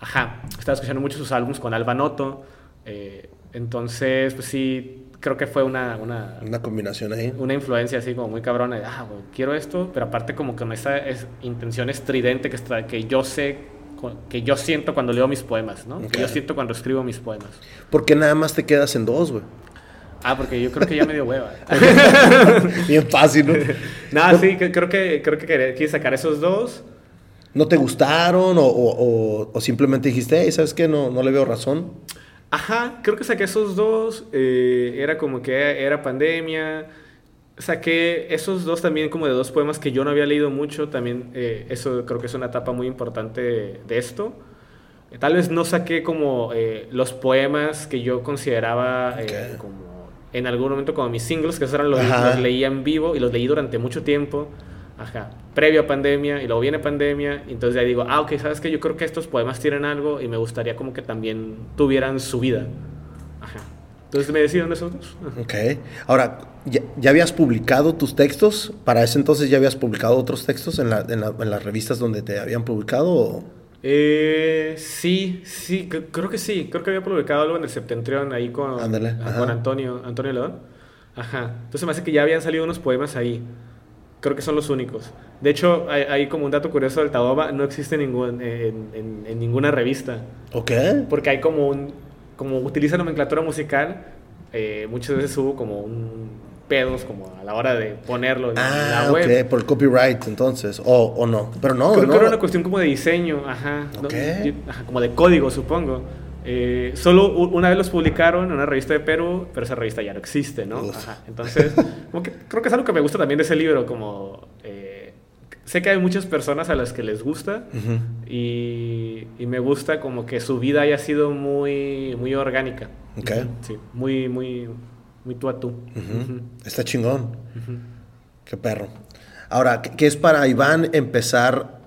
Ajá. Estaba escuchando mucho sus álbumes con Alba Noto. eh, entonces, pues sí, creo que fue una, una, Una combinación ahí. una influencia así como muy cabrona de, ah, güey, quiero esto, pero aparte como con esa es, intención estridente que, está, que yo sé, que yo siento cuando leo mis poemas, ¿no? Que yo siento cuando escribo mis poemas. ¿Por qué nada más te quedas en dos, güey? Ah, porque yo creo que ya me dio hueva. (laughs) Bien fácil, ¿no? (laughs) Nada, sí, creo que, creo que quería- quise sacar esos dos. ¿No te gustaron o, o- o- o simplemente dijiste, hey, ¿sabes qué? No, no le veo razón. Ajá, creo que saqué esos dos. eh, era como que era pandemia. Saqué esos dos también como de dos poemas que yo no había leído mucho. También eh, eso creo que es una etapa muy importante de esto. Tal vez no saqué como eh, los poemas que yo consideraba como en algún momento como mis singles, que esos eran los, Ajá. los leía en vivo y los leí durante mucho tiempo. Ajá, previo a pandemia y luego viene pandemia, y entonces ya digo, ah, ok, sabes que yo creo que estos poemas tienen algo y me gustaría como que también tuvieran su vida. Ajá. Entonces me decidieron esos dos. Ajá. Ok. Ahora, ¿ya, ya habías publicado tus textos? ¿Para ese entonces ya habías publicado otros textos en, la- en la- en las revistas donde te habían publicado? o- Eh, sí, sí, cre- creo que sí. Creo que había publicado algo en el Septentrión ahí con, Ándale, con Antonio, Antonio León. Ajá. Entonces me hace que ya habían salido unos poemas ahí. Creo que son los únicos. De hecho, hay, hay como un dato curioso del Taoba, no existe ningún, en, en- en ninguna revista. Ok. Porque hay como un. Como utiliza nomenclatura musical, eh, muchas veces hubo como un pedos como a la hora de ponerlo en Ah, la web. ok, por el copyright entonces. O, o no. Pero no, Creo no. que era una cuestión como de diseño, ajá, ¿no? Ok. Yo- ajá, como de código, supongo. Eh, solo una vez los publicaron en una revista de Perú, pero esa revista ya no existe, ¿no? Ajá, entonces, como que creo que es algo que me gusta también de ese libro, como... eh, sé que hay muchas personas a las que les gusta y, y me gusta como que su vida haya sido muy, muy orgánica. Ok. Ujú, Sí, muy, muy, muy tú a tú. Está chingón. Qué perro. Ahora, ¿qué, es para Iván empezar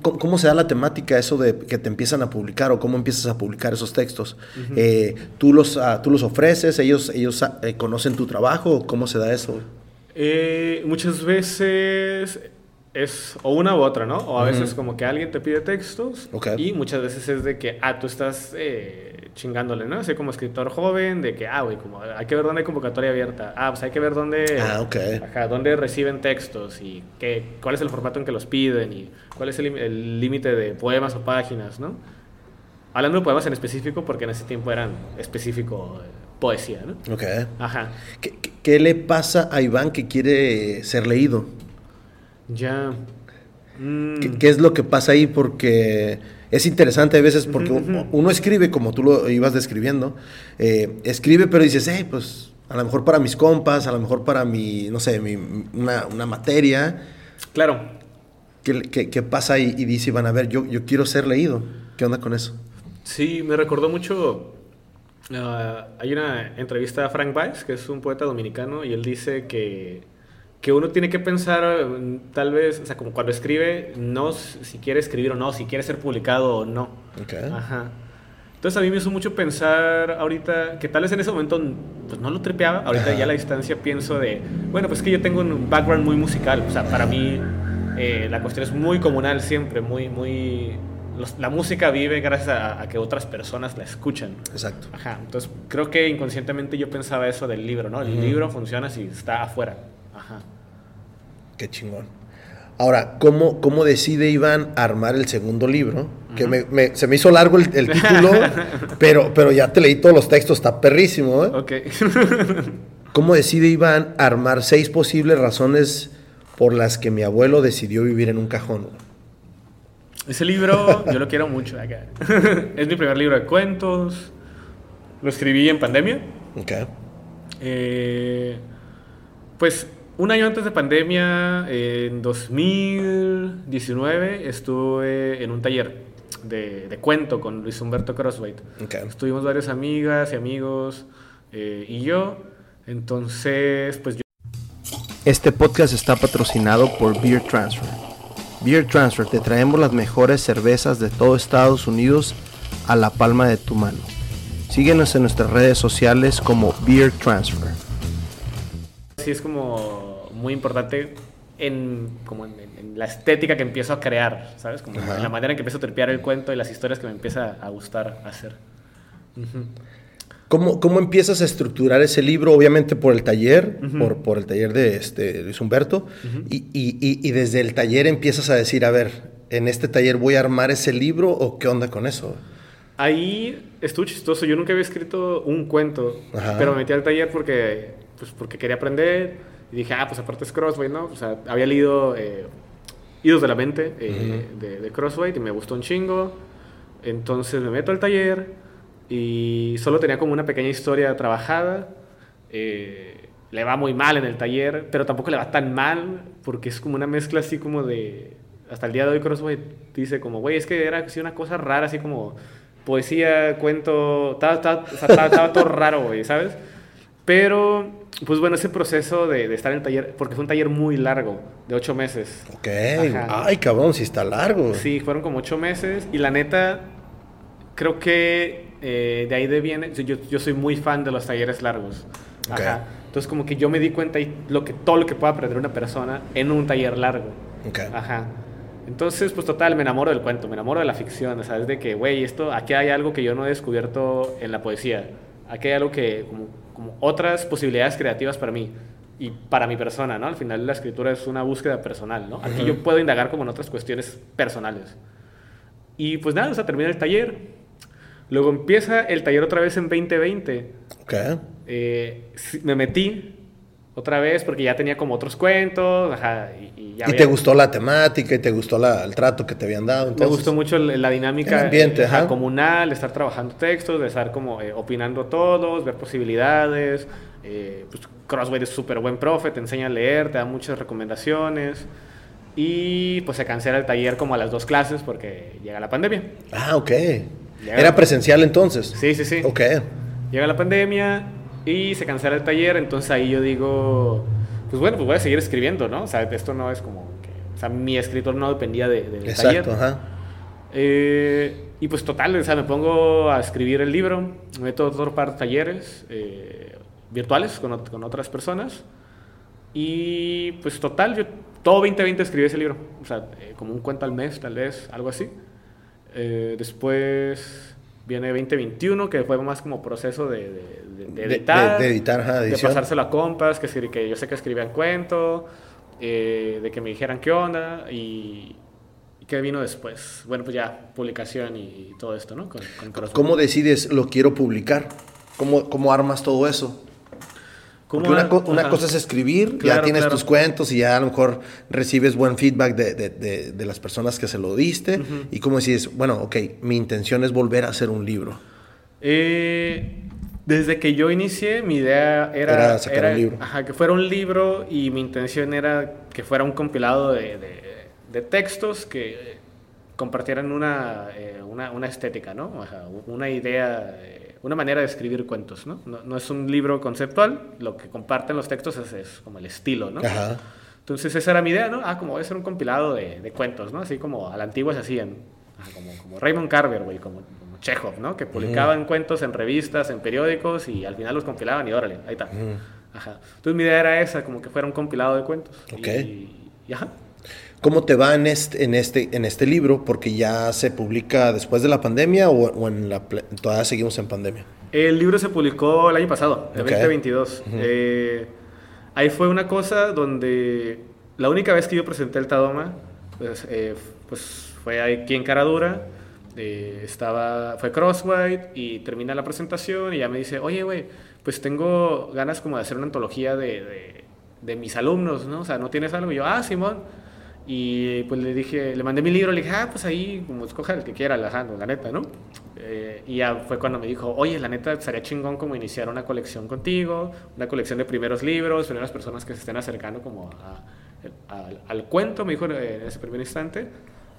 ¿Cómo, se da la temática eso de que te empiezan a publicar o cómo empiezas a publicar esos textos? Eh, ¿tú, los, ah, ¿Tú los ofreces? ¿Ellos, ellos ah, eh, conocen tu trabajo? ¿Cómo se da eso? Eh, muchas veces es o una u otra, ¿no? O a veces como que alguien te pide textos y muchas veces es de que, ah, tú estás chingándole, ¿no? Así como escritor joven, de que, ah, güey, como hay que ver dónde hay convocatoria abierta. Ah, pues hay que ver dónde, Ah, ajá, dónde reciben textos y qué, cuál es el formato en que los piden y cuál es el límite de poemas o páginas, ¿no? Hablando de poemas en específico, porque en ese tiempo eran específico eh, poesía, ¿no? Ok. Ajá. ¿Qué, qué- qué le pasa a Iván que quiere ser leído? Ya. Mm. ¿Qué, qué es lo que pasa ahí? Porque es interesante a veces porque uno, escribe como tú lo ibas describiendo. eh, escribe, pero dices, hey, pues a lo mejor para mis compas, a lo mejor para mi, no sé, mi, una, una materia. Claro. ¿Qué, qué- qué pasa ahí? Y dice Iván, a ver, yo, yo quiero ser leído. ¿Qué onda con eso? Sí, me recordó mucho. ah, hay una entrevista a Frank Weiss, que es un poeta dominicano, y él dice que, que uno tiene que pensar, mm, tal vez, o sea, como cuando escribe, no si quiere escribir o no, si quiere ser publicado o no. Ok. Ajá. Entonces a mí me hizo mucho pensar ahorita, que tal vez en ese momento pues, no lo tripeaba, ahorita Ajá. ya a la distancia pienso de, bueno, pues que yo tengo un background muy musical, o sea, para mí eh, la cuestión es muy comunal siempre, muy, muy... los- la música vive gracias a, a que otras personas la escuchan. Exacto. Ajá, entonces creo que inconscientemente yo pensaba eso del libro, ¿no? El libro funciona si está afuera. Ajá. Qué chingón. Ahora, ¿cómo, cómo decide Iván armar el segundo libro? Que me- me- se me hizo largo el, el título, (laughs) pero, pero ya te leí todos los textos, está perrísimo. ¿eh? Ok. (laughs) ¿Cómo decide Iván armar seis posibles razones por las que mi abuelo decidió vivir en un cajón? Ese libro yo lo quiero mucho. acá. (laughs) es mi primer libro de cuentos. Lo escribí en pandemia. Ok. Eh, pues un año antes de pandemia, en 2019, estuve en un taller de, de cuento con Luis Humberto Crosswhite. Ok. Estuvimos varias amigas y amigos eh, y yo. Entonces, pues yo... Este podcast está patrocinado por Beer Transfer. Beer Transfer, te traemos las mejores cervezas de todo Estados Unidos a la palma de tu mano. Síguenos en nuestras redes sociales como Beer Transfer. Sí, es como muy importante en, como en, la estética que empiezo a crear, ¿sabes? Como en la manera en que empiezo a tripear el cuento y las historias que me empieza a gustar hacer. ¿Cómo, ¿Cómo, empiezas a estructurar ese libro? Obviamente por el taller, por, por, el taller de este, Luis Humberto, y, y, y, desde el taller empiezas a decir, a ver, en este taller voy a armar ese libro o qué onda con eso? Ahí estuvo chistoso, yo nunca había escrito un cuento, pero me metí al taller porque, pues, porque quería aprender y dije, ah, pues aparte es Crossway, ¿no? O sea, había leído eh, Idos de la Mente eh, de, de Crossway y me gustó un chingo, entonces me meto al taller y solo tenía como una pequeña historia trabajada. Eh, le va muy mal en el taller, pero tampoco le va tan mal porque es como una mezcla así como de... Hasta el día de hoy Crossway dice como, güey, es que era así una cosa rara, así como poesía, cuento, estaba, estaba, todo raro, güey, ¿sabes? Pero, pues bueno, ese proceso de, de, estar en el taller, porque fue un taller muy largo, de ocho meses. Ok, ay cabrón, si está largo. Sí, fueron como ocho meses y la neta, creo que eh, de ahí de viene, yo, yo, soy muy fan de los talleres largos. Ajá. Entonces como que yo me di cuenta y lo que, todo lo que puede aprender una persona en un taller largo. Okay. Ajá. Entonces, pues total, me enamoro del cuento, me enamoro de la ficción, ¿sabes? De que, güey, esto, aquí hay algo que yo no he descubierto en la poesía. Aquí hay algo que, como, como otras posibilidades creativas para mí y para mi persona, ¿no? Al final la escritura es una búsqueda personal, ¿no? Aquí yo puedo indagar como en otras cuestiones personales. Y pues nada, o sea, termina el taller, Luego empieza el taller otra vez en 2020. Ok. Eh, me metí otra vez porque ya tenía como otros cuentos. Ajá, y, y, te gustó la temática y te gustó el trato que te habían dado. Me gustó mucho la dinámica ambiente, eh, comunal, estar trabajando textos, de estar como eh, opinando todos, ver posibilidades. pues Crossway es súper buen profe, te enseña a leer, te da muchas recomendaciones. Y pues se cancela el taller como a las dos clases porque llega la pandemia. Ah, ok. ¿Era presencial entonces? Sí, sí, sí. Ok. Llega la pandemia y se cancela el taller, entonces ahí yo digo, pues bueno, pues voy a seguir escribiendo, ¿no? O sea, esto no es como que, o sea, mi escritor no dependía de, del Exacto, taller. Ajá. Eh, y pues total, o sea, me pongo a escribir el libro, me meto otro par de talleres eh, virtuales con, con, otras personas. Y pues total, yo todo 2020 escribí ese libro, o sea, eh, como un cuento al mes, tal vez, algo así. Eh, después viene 2021, que fue más como proceso de, de, editar. De, editar, de pasárselo a compas, que, que yo sé que escribían cuento, eh, de que me dijeran qué onda y, qué vino después. Bueno, pues ya, publicación y, todo esto, ¿no? ¿Cómo decides lo quiero publicar? ¿Cómo, ¿Cómo armas todo eso? Porque una, una cosa es escribir, ya tienes tus cuentos y ya a lo mejor recibes buen feedback de, de, de, las personas que se lo diste. Y como decís, bueno, ok, mi intención es volver a hacer un libro. Eh, desde que yo inicié, mi idea era, era sacar un libro. Ajá, que fuera un libro y mi intención era que fuera un compilado de, textos que compartieran una, eh, una, una, estética, ¿no? una idea. Eh, una manera de escribir cuentos, ¿no? ¿no? es un libro conceptual, lo que comparten los textos es, como el estilo, ¿no? Ajá. Entonces esa era mi idea, ¿no? Ah, como voy a hacer un compilado de, de cuentos, ¿no? Así como a la antigua se hacían, como, como Raymond Carver, güey, como, como, Chekhov, ¿no? Que publicaban cuentos en revistas, en periódicos y al final los compilaban y órale, ahí está. Ajá. Entonces mi idea era esa, como que fuera un compilado de cuentos. Ok. Y, y ajá. ¿Cómo te va en este, en este, en este libro? Porque ya se publica después de la pandemia o, en la, todavía seguimos en pandemia. El libro se publicó el año pasado, el 2022. Eh, ahí fue una cosa donde la única vez que yo presenté el Tadoma, pues, eh, pues fue aquí en Caradura. Eh, estaba, fue Crosswhite y termina la presentación y ya me dice, oye, güey, pues tengo ganas como de hacer una antología de, de, de mis alumnos, ¿no? O sea, ¿no tienes algo? Y yo, ah, Simón. Y pues le dije, le mandé mi libro, le dije, ah, pues ahí, como escoja el que quiera, la, neta, ¿no? Eh, y ya fue cuando me dijo, oye, la neta, estaría chingón como iniciar una colección contigo, una colección de primeros libros, primeras personas que se estén acercando como al cuento, me dijo en ese primer instante.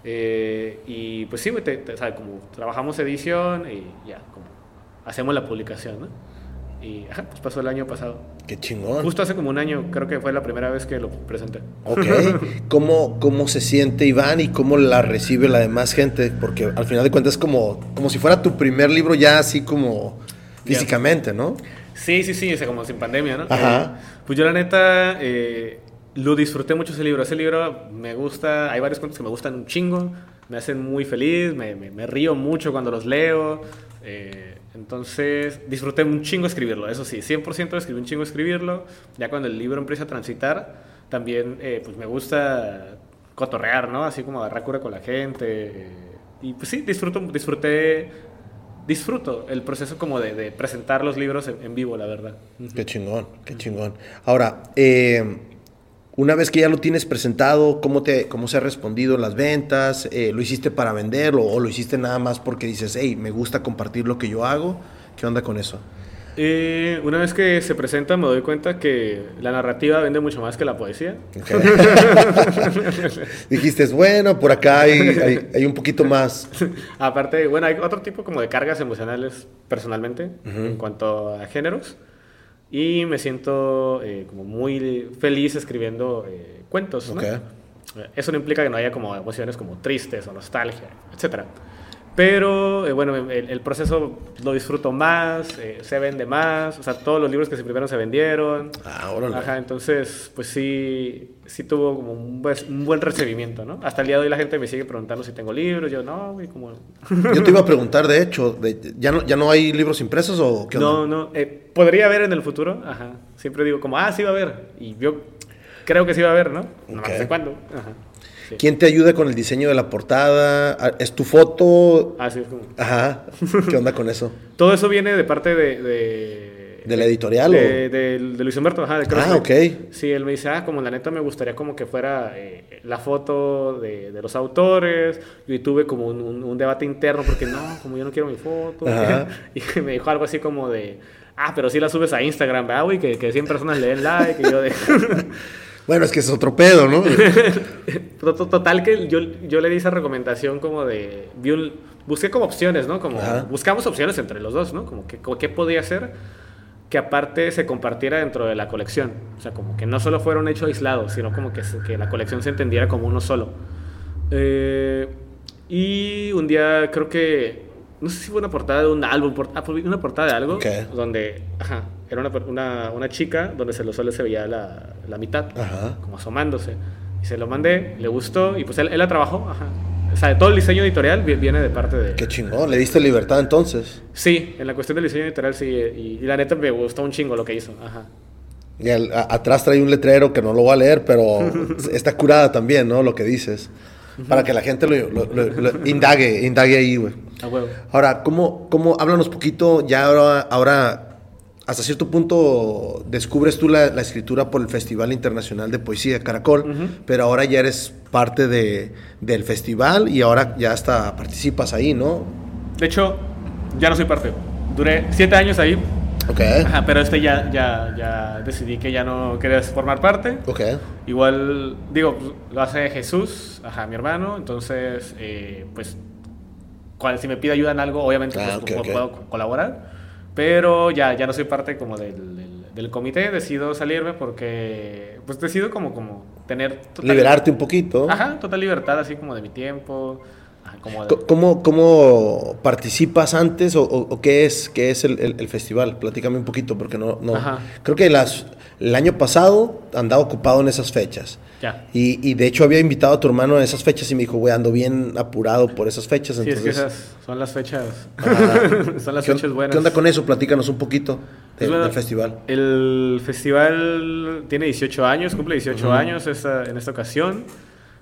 Eh, y pues sí, te, como trabajamos edición y ya, como hacemos la publicación, ¿no? Y pues pasó el año pasado. Qué chingón. Justo hace como un año, creo que fue la primera vez que lo presenté. Ok. (laughs) ¿Cómo, cómo se siente Iván y cómo la recibe la demás gente? Porque al final de cuentas es como, como si fuera tu primer libro ya así como físicamente, ¿no? Sí, sí, sí, o sea, como sin pandemia, ¿no? Ajá. Eh, pues yo la neta eh, lo disfruté mucho ese libro. Ese libro me gusta, hay varios cuentos que me gustan un chingo, me hacen muy feliz, me, me- me río mucho cuando los leo. eh, entonces disfruté un chingo escribirlo, eso sí, 100% escribí un chingo escribirlo. Ya cuando el libro empieza a transitar, también eh, pues me gusta cotorrear, ¿no? Así como agarrar cura con la gente. eh, y pues sí, disfruto, disfruté, disfruto el proceso como de, de presentar los libros en, en vivo, la verdad. Qué chingón, qué chingón. Ahora, eh, una vez que ya lo tienes presentado, ¿cómo, te, cómo se ha respondido las ventas? Eh, ¿Lo hiciste para venderlo o lo hiciste nada más porque dices, hey, me gusta compartir lo que yo hago? ¿Qué onda con eso? Eh, una vez que se presenta me doy cuenta que la narrativa vende mucho más que la poesía. Ok. (laughs) Dijiste, bueno, por acá hay, hay- hay un poquito más. (laughs) Aparte, bueno, hay otro tipo como de cargas emocionales personalmente en cuanto a géneros. Y me siento eh, como muy feliz escribiendo eh, cuentos. Eh, Eso no implica que no haya como emociones como tristes o nostalgia, etcétera. Pero eh, bueno, el, el proceso lo disfruto más, eh, se vende más, o sea, todos los libros que se primero se vendieron. Ah, órale. Ajá, entonces, pues sí, sí tuvo como un, buen- un buen recibimiento, ¿no? Hasta el día de hoy la gente me sigue preguntando si tengo libros, yo no, güey, como... (laughs) Yo te iba a preguntar, de hecho, de- ¿ya, no, ¿ya no hay libros impresos o qué No, onda? no, eh, podría haber en el futuro, ajá. Siempre digo como, ah, sí va a haber, y yo creo que sí va a haber, ¿no? No Ok. sé cuándo, ajá. Sí. ¿Quién te ayuda con el diseño de la portada? Ah, ¿Es tu foto? Así es como... Ajá. ¿Qué onda con eso? (laughs) Todo eso viene de parte de... ¿De, ¿De la editorial de, o...? de- de Luis Humberto, ajá, de Ah, Crossway. ok. Sí, él me dice, ah, como la neta me gustaría como que fuera eh, la foto de, de los autores. Y tuve como un, un- un debate interno porque no, como yo no quiero mi foto. Ajá. (laughs) y me dijo algo así como de, ah, pero sí la subes a Instagram, ¿verdad, güey? Que, que 100 personas le den like. Y yo de... (laughs) Bueno, es que es otro pedo, ¿no? (laughs) To- to- Total que yo, yo le di esa recomendación como de... un- busqué como opciones, ¿no? Como Ajá. buscamos opciones entre los dos, ¿no? Como que qué podía ser que aparte se compartiera dentro de la colección. O sea, como que no solo fuera un hecho aislado, sino como que, la colección se entendiera como uno solo. Eh, y un día creo que... No sé si fue una portada de un álbum, ah, fue una portada de algo, Ok. donde, ajá, era una, una, una chica donde se lo solo se veía la, la mitad Ajá. como asomándose. Y se lo mandé, le gustó y pues él, él la trabajó. Ajá. O sea, todo el diseño editorial vi- viene de parte de... Qué chingón. Le diste libertad entonces. Sí, en la cuestión del diseño editorial sí. Y, y la neta me gustó un chingo lo que hizo. Ajá. Y al- a- atrás trae un letrero que no lo voy a leer, pero (laughs) está curada también, ¿no? Lo que dices. Para que la gente lo, lo- lo- lo indague, indague ahí, güey. Ahora, ¿cómo, cómo, háblanos poquito, ya ahora, ahora, hasta cierto punto descubres tú la, la escritura por el Festival Internacional de Poesía Caracol, pero ahora ya eres parte de, del festival y ahora ya hasta participas ahí, ¿no? De hecho, ya no soy parte. Duré siete años ahí. Ok, Ajá, pero este ya, ya, ya decidí que ya no querías formar parte. ok. Igual, digo, pues, lo hace Jesús, ajá, mi hermano, entonces, eh, pues, cual, si me pide ayuda en algo, obviamente Ah, pues, ok, puedo, ok. puedo colaborar, pero ya, ya no soy parte como del, del, del comité, decido salirme porque, pues, decido como, como tener... total- Liberarte un poquito. Ajá, total libertad, así como de mi tiempo, ajá, como de- ¿Cómo, ¿Cómo participas antes o, o- o qué es, qué es el, el- el festival? Platícame un poquito porque no... no Ajá. Creo que las, el año pasado andaba ocupado en esas fechas. Ya. Y, y de hecho había invitado a tu hermano a esas fechas y me dijo, güey, ando bien apurado por esas fechas. Sí, es que Entonces, esas son las fechas, Ajá. (laughs) son las ¿qué, on- fechas buenas. ¿Qué onda con eso? Platícanos un poquito de- Pues bueno, del festival. El festival tiene 18 años, cumple 18 años esta- en esta ocasión.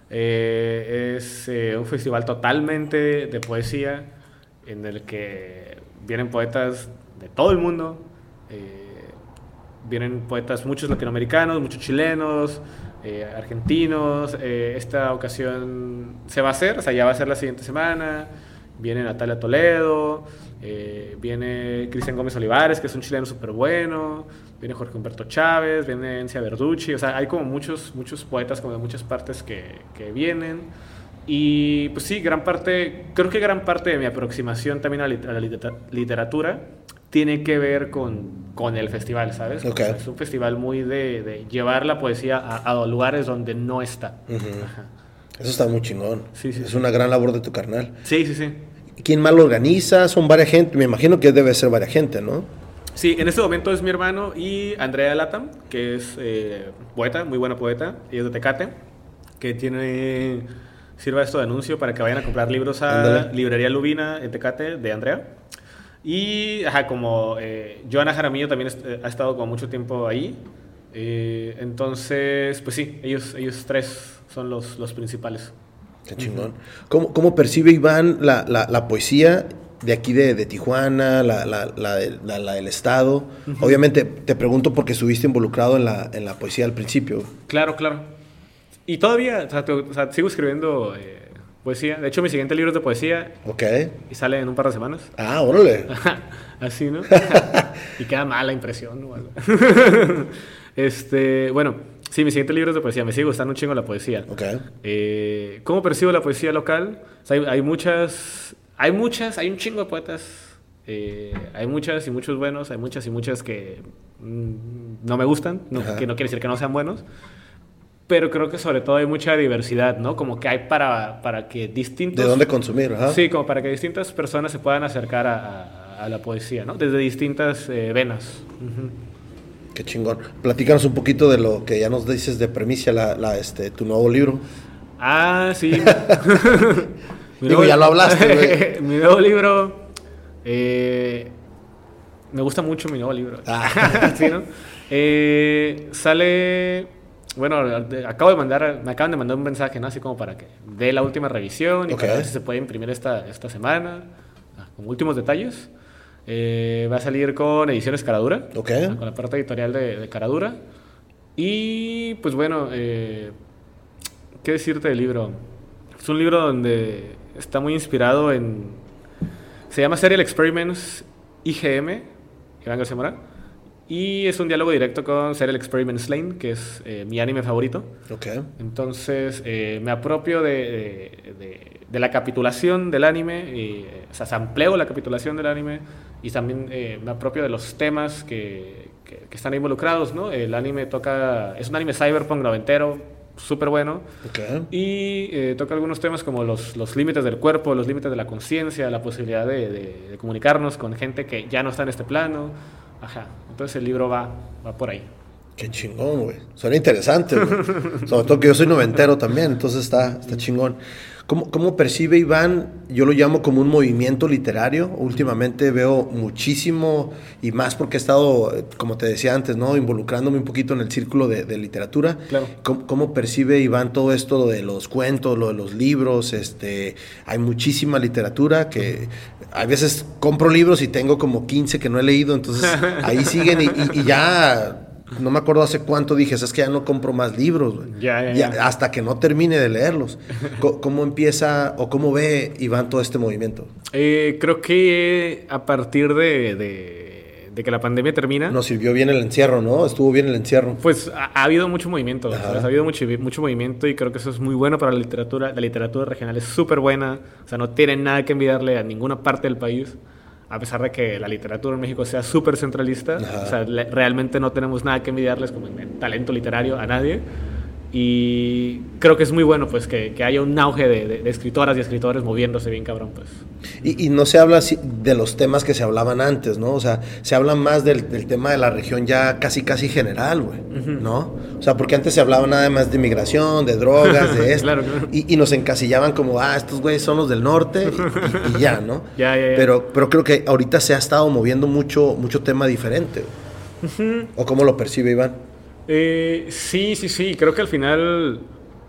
Eh, es eh, un festival totalmente de poesía en el que vienen poetas de todo el mundo. eh, vienen poetas, muchos latinoamericanos, muchos chilenos, eh, argentinos. eh, esta ocasión se va a hacer, o sea, ya va a ser la siguiente semana. Viene Natalia Toledo, eh, viene Cristian Gómez Olivares, que es un chileno súper bueno, viene Jorge Humberto Chávez, viene Encia Verducci, o sea, hay como muchos, muchos poetas como de muchas partes que, que vienen. Y pues sí, gran parte, creo que gran parte de mi aproximación también a, la litera- literatura tiene que ver con, con el festival, ¿sabes? Ok. O sea, es un festival muy de, de llevar la poesía a, a lugares donde no está. Ajá. Eso está muy chingón. Sí, sí, es sí. una gran labor de tu carnal. Sí, sí, sí. ¿Quién más lo organiza? Son varias gente. Me imagino que debe ser varias gente, ¿no? Sí, en este momento es mi hermano y Andrea Latam, que es eh, poeta, muy buena poeta, y es de Tecate, que tiene, sirva esto de anuncio para que vayan a comprar libros a. Librería Lubina en Tecate de Andrea. Y, ajá, como eh, Joana Jaramillo también est- eh, ha estado como mucho tiempo ahí, eh, entonces, pues sí, ellos, ellos tres son los, los principales. Qué chingón. ¿Cómo, cómo percibe Iván la, la- la poesía de aquí de, de Tijuana, la, la- la de- la- la del Estado? Obviamente te pregunto porque estuviste involucrado en la, en la poesía al principio. Claro, claro. Y todavía, o sea, te- o sea, sigo escribiendo eh, poesía. De hecho, mi siguiente libro es de poesía ¿Ok? y sale en un par de semanas. Ah, órale. (laughs) Así, ¿no? (laughs) y queda mala impresión o algo. (laughs) este, bueno, sí, mi siguiente libro es de poesía. Me sigue gustando un chingo la poesía. Ok. Eh, ¿Cómo percibo la poesía local? O sea, hay, hay muchas, hay muchas, hay un chingo de poetas. eh, hay muchas y muchos buenos, hay muchas y muchas que mm, no me gustan, no, que no quiere decir que no sean buenos. Pero creo que sobre todo hay mucha diversidad, ¿no? Como que hay para, para que distintos... ¿De dónde consumir? Ajá. Sí, como para que distintas personas se puedan acercar a, a- a la poesía, ¿no? Desde distintas eh, venas. Qué chingón. Platícanos un poquito de lo que ya nos dices de premicia, la, la, este, tu nuevo libro. Ah, sí. (laughs) Digo, ya lo hablaste, (laughs) mi nuevo libro. eh, me gusta mucho mi nuevo libro. Ah. (laughs) Sí, ¿no? Eh, sale. Bueno, acabo de mandar, me acaban de mandar un mensaje, ¿no? Así como para que dé la última revisión y Ok. para ver si se puede imprimir esta, esta semana. Ah, Con últimos detalles. Eh, va a salir con Ediciones Caradura. Ok. ah, Con la parte editorial de, de Caradura. Y pues bueno, eh, ¿qué decirte del libro? Es un libro donde está muy inspirado en... Se llama Serial Experiments IGM, Iván García Mora. Y es un diálogo directo con Serial Experiments Lane, que es eh, mi anime favorito. Ok. Entonces eh, me apropio de, de- de- de la capitulación del anime, y, eh, o sea, sampleo la capitulación del anime y también eh, me apropio de los temas que, que- que están involucrados, ¿no? El anime toca, es un anime cyberpunk noventero, súper bueno, Ok. y eh, toca algunos temas como los, los límites del cuerpo, los límites de la conciencia, la posibilidad de, de- de comunicarnos con gente que ya no está en este plano. Ajá, entonces el libro va, va por ahí. Qué chingón, güey. Suena interesante, güey. (laughs) Sobre todo que yo soy noventero también, entonces está, está chingón. ¿Cómo, ¿Cómo percibe Iván? Yo lo llamo como un movimiento literario. Últimamente veo muchísimo, y más porque he estado, como te decía antes, ¿no? Involucrándome un poquito en el círculo de, de literatura. Claro. ¿Cómo, cómo percibe Iván todo esto lo de los cuentos, lo de los libros? Este, hay muchísima literatura que a veces compro libros y tengo como 15 que no he leído, entonces (laughs) ahí siguen y, y- y ya no me acuerdo hace cuánto dije, es que ya no compro más libros, güey. Ya, ya, Y ya. hasta que no termine de leerlos. (laughs) ¿Cómo empieza o cómo ve Iván todo este movimiento? Eh, creo que a partir de, de- de que la pandemia termina, Nos sirvió bien el encierro, ¿no? Estuvo bien el encierro. pues ha, ha habido mucho movimiento. Ha habido mucho, mucho movimiento y creo que eso es muy bueno para la literatura. La literatura regional es súper buena. O sea, no tiene nada que envidiarle a ninguna parte del país. A pesar de que la literatura en México sea súper centralista. O sea, realmente no tenemos nada que envidiarles como en talento literario a nadie. Y creo que es muy bueno pues que, que haya un auge de, de- de escritoras y escritores moviéndose bien cabrón pues. Y, y no se habla de los temas que se hablaban antes, ¿no? O sea, se habla más del, del tema de la región ya casi, casi general, güey, ¿no? O sea, porque antes se hablaba nada más de inmigración, de drogas, de (laughs) esto. Claro, claro. Y, y nos encasillaban como, ah, estos güeyes son los del norte y, ya, ¿no? (laughs) Ya, ya, ya. Pero, pero creo que ahorita se ha estado moviendo mucho, mucho tema diferente. ¿O cómo lo percibe Iván? Eh, sí, sí, sí. Creo que al final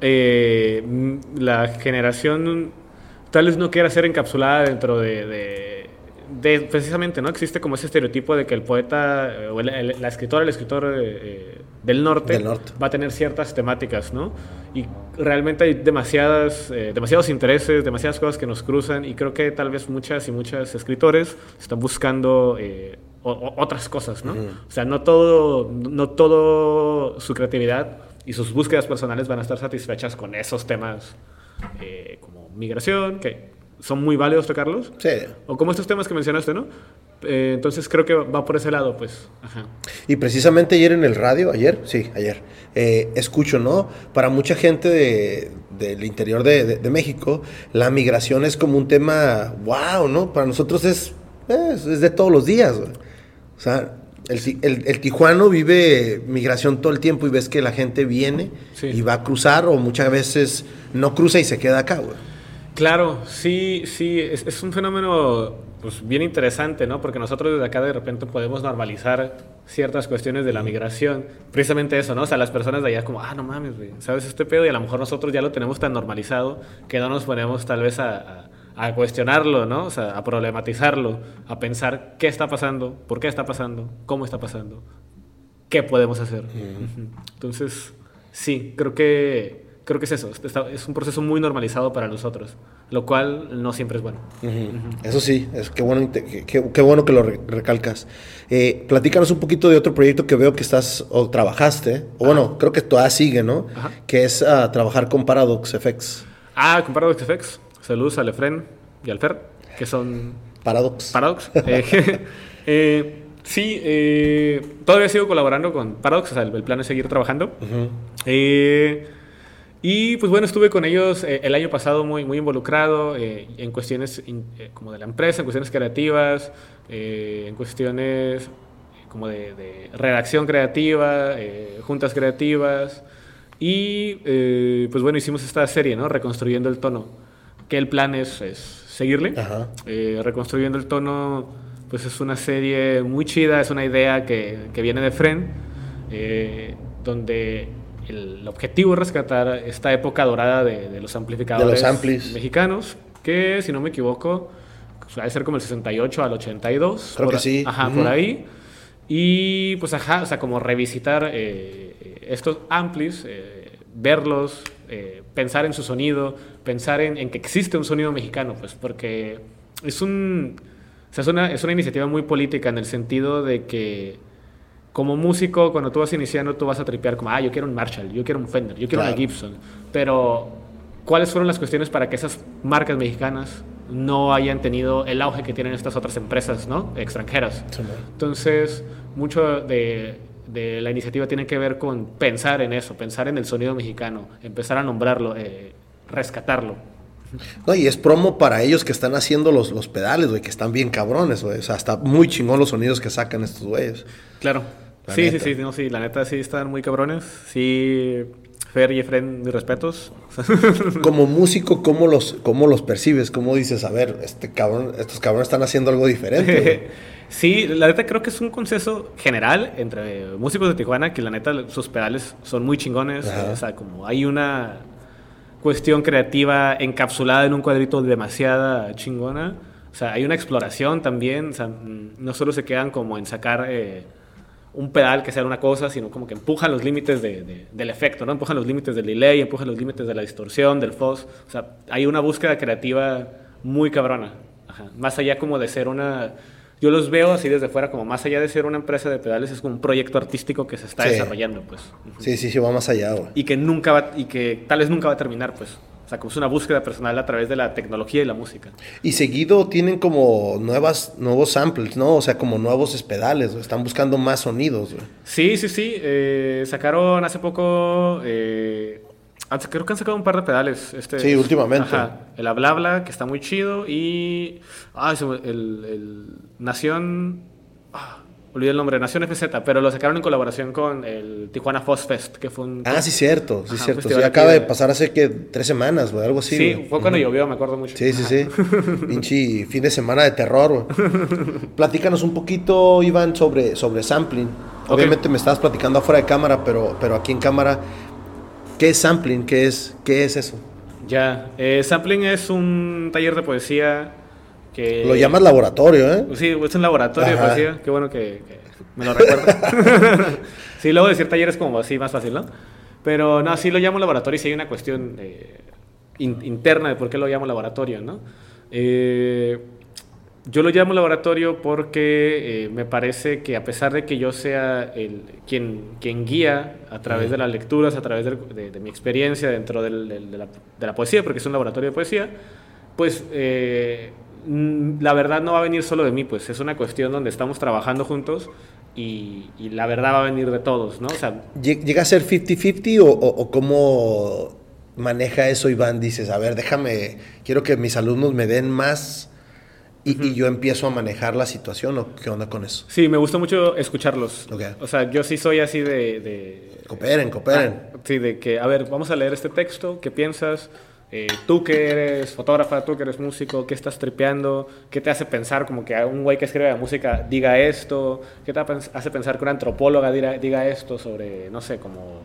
eh, mm, la generación tal vez no quiera ser encapsulada dentro de, de- de- precisamente, ¿no? Existe como ese estereotipo de que el poeta eh, o el- el- la escritora, el escritor eh, del, norte Del norte. va a tener ciertas temáticas, ¿no? Y realmente hay demasiadas, demasiados intereses, demasiadas cosas que nos cruzan y creo que tal vez muchas y muchos escritores están buscando o- o- otras cosas, ¿no? O sea, no todo, no todo su creatividad y sus búsquedas personales van a estar satisfechas con esos temas eh, como migración, que son muy válidos tocarlos, Sí. o como estos temas que mencionaste, ¿no? Eh, entonces creo que va por ese lado, pues. Ajá. Y precisamente ayer en el radio, ayer, sí, ayer, eh, escucho, ¿no? Para mucha gente de, del interior de, de- de México, la migración es como un tema, wow, ¿no? Para nosotros es, es, es de todos los días, güey. O sea, el, el, el tijuano vive migración todo el tiempo y ves que la gente viene Sí. y va a cruzar o muchas veces no cruza y se queda acá, güey. Claro, sí, sí, es, es un fenómeno pues, bien interesante, ¿no? Porque nosotros desde acá de repente podemos normalizar ciertas cuestiones de la migración. Precisamente eso, ¿no? O sea, las personas de allá como, ah, no mames, güey, ¿sabes este pedo? Y a lo mejor nosotros ya lo tenemos tan normalizado que no nos ponemos tal vez a, a- a cuestionarlo, ¿no? O sea, a problematizarlo, a pensar qué está pasando, por qué está pasando, cómo está pasando, qué podemos hacer. Entonces, sí, creo que, creo que es eso. Es un proceso muy normalizado para nosotros, lo cual no siempre es bueno. Eso sí, es qué bueno, qué, bueno que lo re- recalcas. Eh, platícanos un poquito de otro proyecto que veo que estás o trabajaste, o bueno, creo que todavía sigue, ¿no? Ajá. Que es ah, trabajar con Paradox FX. Ah, con Paradox FX. Saludos a Lefren y al Fer, que son Paradox. Paradox. (laughs) Eh, (laughs) eh, sí, eh, todavía sigo colaborando con Paradox, o sea, el, el plan es seguir trabajando. Eh, y pues bueno, estuve con ellos eh, el año pasado muy, muy involucrado en cuestiones in- como de la empresa, en cuestiones creativas, en cuestiones como de, de redacción creativa, juntas creativas. Y pues bueno, hicimos esta serie, ¿no? Reconstruyendo el tono. Que el plan es, es seguirle. Ajá. Eh, Reconstruyendo el tono, pues es una serie muy chida, es una idea que, que viene de Fren, eh, donde el objetivo es rescatar esta época dorada de, de los amplificadores amplis. mexicanos, que si no me equivoco, pues, ha de ser como el 68 al 82. Creo por que sí. Ajá, por ahí. Y pues ajá, o sea, como revisitar eh, estos amplis, eh, verlos, eh, pensar en su sonido, pensar en, en que existe un sonido mexicano, pues porque es un... O sea, es una, es una iniciativa muy política en el sentido de que como músico, cuando tú vas iniciando, tú vas a tripear como, ah, yo quiero un Marshall, yo quiero un Fender, yo quiero una Claro. Gibson. Pero, ¿cuáles fueron las cuestiones para que esas marcas mexicanas no hayan tenido el auge que tienen estas otras empresas, ¿no? Extranjeras. Sí. Entonces, mucho de, de la iniciativa tiene que ver con pensar en eso, pensar en el sonido mexicano, empezar a nombrarlo, eh, rescatarlo. No, y es promo para ellos que están haciendo los, los pedales, güey, que están bien cabrones, güey. O sea, está muy chingón los sonidos que sacan estos güeyes. Claro. La sí, neta. sí, sí, no, sí, la neta sí están muy cabrones. Sí, Fer y Efren, mis respetos. (laughs) Como músico, ¿cómo los, cómo los percibes? ¿Cómo dices, a ver, este cabrón, estos cabrones están haciendo algo diferente? güey? (laughs) sí, la neta creo que es un consenso general entre músicos de Tijuana que la neta sus pedales son muy chingones. Ajá. O sea, como hay una cuestión creativa encapsulada en un cuadrito demasiada chingona. O sea, hay una exploración también. O sea, no solo se quedan como en sacar eh, un pedal que sea una cosa, sino como que empujan los límites de- de- del efecto, ¿no? Empujan los límites del delay, empujan los límites de la distorsión, del fuzz. O sea, hay una búsqueda creativa muy cabrona. Más allá como de ser una... Yo los veo así desde fuera, como más allá de ser una empresa de pedales, es como un proyecto artístico que se está Sí. desarrollando, pues. Sí, sí, sí, va más allá, güey. Y que nunca va, y que tal vez nunca va a terminar, pues. O sea, como es una búsqueda personal a través de la tecnología y la música. Y seguido tienen como nuevas, nuevos samples, ¿no? O sea, como nuevos pedales. Están buscando más sonidos, güey. Sí, sí, sí. eh, sacaron hace poco. eh, creo que han sacado un par de pedales. Este, Sí, últimamente. Ajá, el Hablabla, que está muy chido. Y. Ah, el, el Nación. Ah, olvidé el nombre, Nación FZ, pero lo sacaron en colaboración con el Tijuana Fuzz Fest, que fue un. Ah, sí, cierto, sí, Ajá, cierto. Sí, acaba de pasar hace que tres semanas, güey, algo así. Sí, fue cuando llovió, me acuerdo mucho. Sí, sí, sí. Pinche fin de semana de terror, güey. (laughs) Platícanos un poquito, Iván, sobre, sobre sampling. Obviamente me estabas platicando afuera de cámara, pero, pero aquí en cámara, ¿qué es sampling? ¿Qué es, qué es eso? Ya. eh, Sampling es un taller de poesía que. Lo llamas laboratorio, ¿eh? Sí, es un laboratorio Ajá. de poesía. Qué bueno que, que me lo recuerda. (laughs) sí, luego decir taller es como así más fácil, ¿no? Pero no, sí lo llamo laboratorio y sí hay una cuestión eh, in- interna de por qué lo llamo laboratorio, ¿no? Eh, yo lo llamo laboratorio porque eh, me parece que a pesar de que yo sea el, quien, quien guía a través de las lecturas, a través del- de, de mi experiencia dentro del- del- de, la, de la poesía, porque es un laboratorio de poesía, pues eh, la verdad no va a venir solo de mí, pues es una cuestión donde estamos trabajando juntos y, y la verdad va a venir de todos, ¿no? O sea, Lle- ¿Llega a ser 50-50 o, o- o cómo maneja eso Iván? Dices, a ver, déjame, quiero que mis alumnos me den más y, y yo empiezo a manejar la situación o qué onda con eso. sí, me gusta mucho escucharlos. Ok. O sea, yo sí soy así de... de Cooperen, cooperen. Ah, sí, de que, a ver, vamos a leer este texto, ¿qué piensas? Eh, tú que eres fotógrafa, tú que eres músico, ¿qué estás tripeando? ¿Qué te hace pensar como que un güey que escribe la música diga esto? ¿Qué te hace pensar que una antropóloga diga, diga esto sobre, no sé, como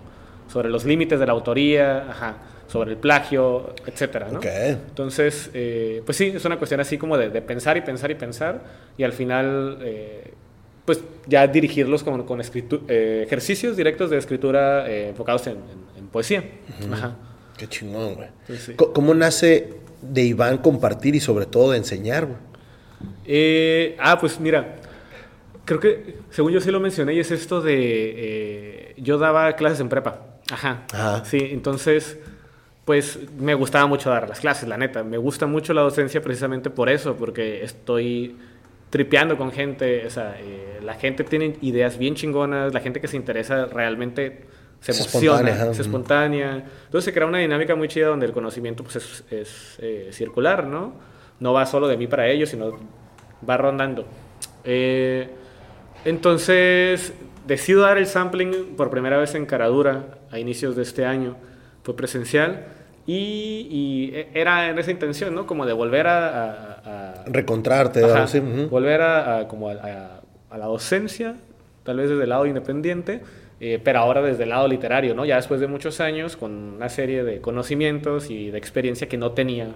sobre los límites de la autoría, ajá, sobre el plagio, etcétera, ¿no? Ok. Entonces, eh, pues sí, es una cuestión así como de, de pensar y pensar y pensar y al final, eh, pues ya dirigirlos con, con escritu- eh, ejercicios directos de escritura eh, enfocados en, en- en poesía. Ajá. Qué chingón, güey. Sí. ¿Cómo nace de Iván compartir y sobre todo de enseñar, güey? Eh, ah, pues mira, creo que según yo sí lo mencioné y es esto de, yo daba clases en prepa. Ajá. Ajá. Sí, entonces, pues me gustaba mucho dar las clases, la neta. Me gusta mucho la docencia precisamente por eso, porque estoy tripeando con gente, o sea, eh, la gente tiene ideas bien chingonas, la gente que se interesa realmente se emociona, espontánea, es espontánea. Entonces se crea una dinámica muy chida donde el conocimiento pues, es, es, eh, circular, ¿no? No va solo de mí para ellos, sino va rondando. Eh, entonces, decido dar el sampling por primera vez en Caradura a inicios de este año. Fue presencial y, y e- era en esa intención, ¿no? Como de volver a... a- a- Recontrarte, Ajá, algo así. ujú. volver a, a- como a la docencia, tal vez desde el lado independiente, eh, pero ahora desde el lado literario, ¿no? Ya después de muchos años, con una serie de conocimientos y de experiencia que no tenía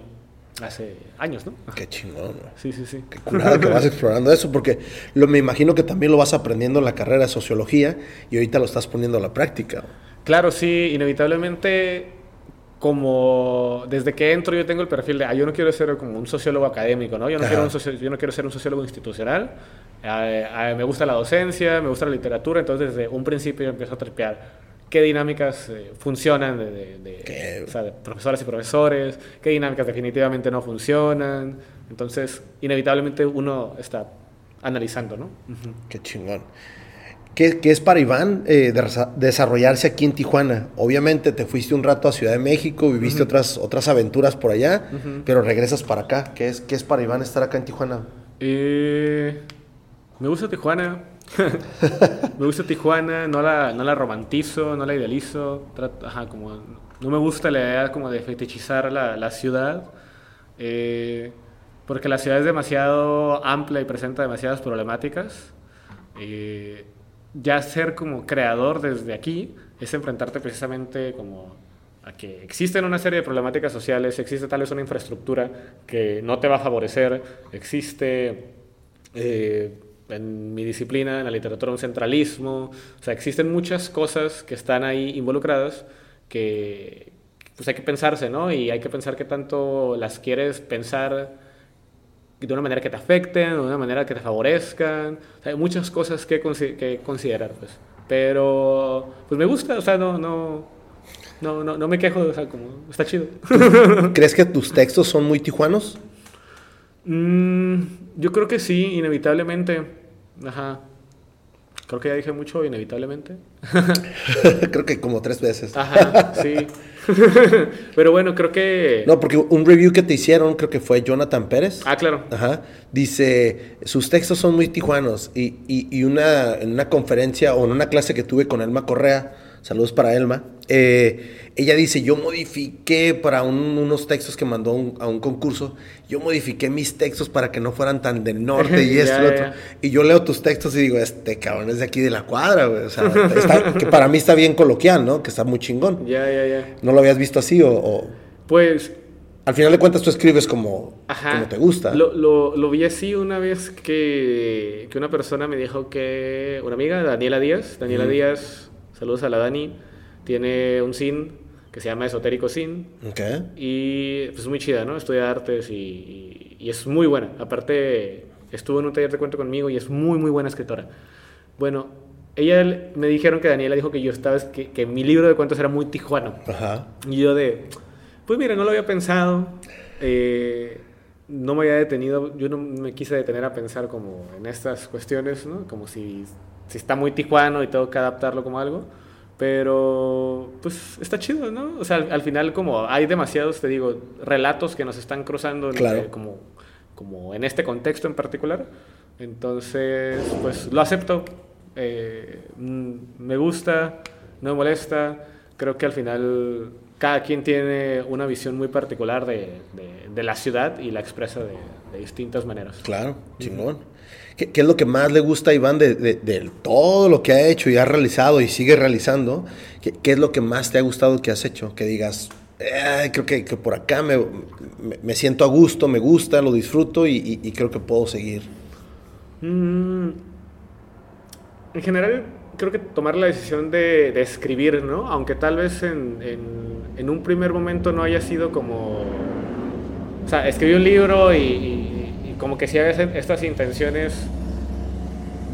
hace años, ¿no? Qué chingón, güey. Sí, sí, sí. Qué curada que vas explorando eso, porque lo, me imagino que también lo vas aprendiendo en la carrera de sociología y ahorita lo estás poniendo a la práctica. Claro, sí, inevitablemente, como desde que entro yo tengo el perfil de, ah, yo no quiero ser como un sociólogo académico, ¿no? Yo no, Ajá. quiero, un socio- yo no quiero ser un sociólogo institucional. Eh, eh, me gusta la docencia, me gusta la literatura, entonces desde un principio yo empiezo a tripear qué dinámicas eh, funcionan de, de- de- o sea, de profesoras y profesores, qué dinámicas definitivamente no funcionan. Entonces, inevitablemente uno está analizando, ¿no? Ujú. Qué chingón. ¿Qué, qué es para Iván eh, desa- desarrollarse aquí en Tijuana? Obviamente te fuiste un rato a Ciudad de México, viviste otras, otras aventuras por allá, pero regresas para acá. ¿Qué es, ¿Qué es para Iván estar acá en Tijuana? Eh, me gusta Tijuana. (laughs) me gusta Tijuana, no la, no la romantizo, no la idealizo. Trato- ajá, como, no me gusta la idea como de fetichizar la, la ciudad. eh, porque la ciudad es demasiado amplia y presenta demasiadas problemáticas. Eh, ya ser como creador desde aquí es enfrentarte precisamente como a que existen una serie de problemáticas sociales, existe tal vez una infraestructura que no te va a favorecer, existe eh, en mi disciplina, en la literatura, un centralismo, o sea, existen muchas cosas que están ahí involucradas que pues hay que pensarse, ¿no? Y hay que pensar qué tanto las quieres pensar de una manera que te afecten, de una manera que te favorezcan. O sea, hay muchas cosas que, consi- que considerar, pues. Pero, pues me gusta, o sea, no, no, no, no, no me quejo, o sea, como, está chido. (laughs) ¿Crees que tus textos son muy tijuanos? Mm, yo creo que sí, inevitablemente. Ajá. Creo que ya dije mucho, inevitablemente. (laughs) Creo que como tres veces. Ajá, sí. (laughs) (laughs) Pero bueno, creo que... No, porque un review que te hicieron, creo que fue Jonathan Pérez. Ah, claro. Ajá. Dice, sus textos son muy tijuanos. Y, y- y una, en una conferencia o en una clase que tuve con Elma Correa, saludos para Elma, eh, ella dice, yo modifiqué para un- unos textos que mandó un- a un concurso, yo modifiqué mis textos para que no fueran tan del norte (laughs) y esto y yo leo tus textos y digo, este cabrón es de aquí de la cuadra, güey. O sea, está- que para mí está bien coloquial, ¿no? Que está muy chingón. (laughs) Ya, ya, ya. ¿No lo habías visto así o- o... Pues Al final de cuentas tú escribes como, Ajá. como te gusta. Lo, lo, lo vi así una vez que, que una persona me dijo que. Una amiga, Daniela Díaz. Daniela Díaz, saludos a la Dani. Tiene un sin que se llama Esotérico Sin. Ok. Y pues es muy chida, ¿no? Estudia artes y, es muy buena. Aparte, estuvo en un taller de cuento conmigo y es muy, muy buena escritora. Bueno, ella me dijeron que Daniela dijo que yo estaba, que, que mi libro de cuentos era muy tijuano. Ajá. Y yo de, pues mira, no lo había pensado. eh, no me había detenido, yo no me quise detener a pensar como en estas cuestiones, ¿no? Como si, si está muy tijuano y tengo que adaptarlo como algo. Pero, pues, está chido, ¿no? O sea, al, final como hay demasiados, te digo, relatos que nos están cruzando como, como en este contexto en particular. Entonces, pues, lo acepto. Eh, mm, me gusta, no me molesta. Creo que al final cada quien tiene una visión muy particular de, de, la ciudad y la expresa de, de distintas maneras. Claro, chingón. ¿Qué, es lo que más le gusta a Iván de, todo lo que ha hecho y ha realizado y sigue realizando? ¿Qué, es lo que más te ha gustado que has hecho? Que digas, creo que, por acá me, me, siento a gusto, me gusta, lo disfruto y, creo que puedo seguir. Mm, en general, creo que tomar la decisión de, escribir, ¿no? Aunque tal vez en, en, un primer momento no haya sido como... O sea, escribí un libro y como que si veces estas intenciones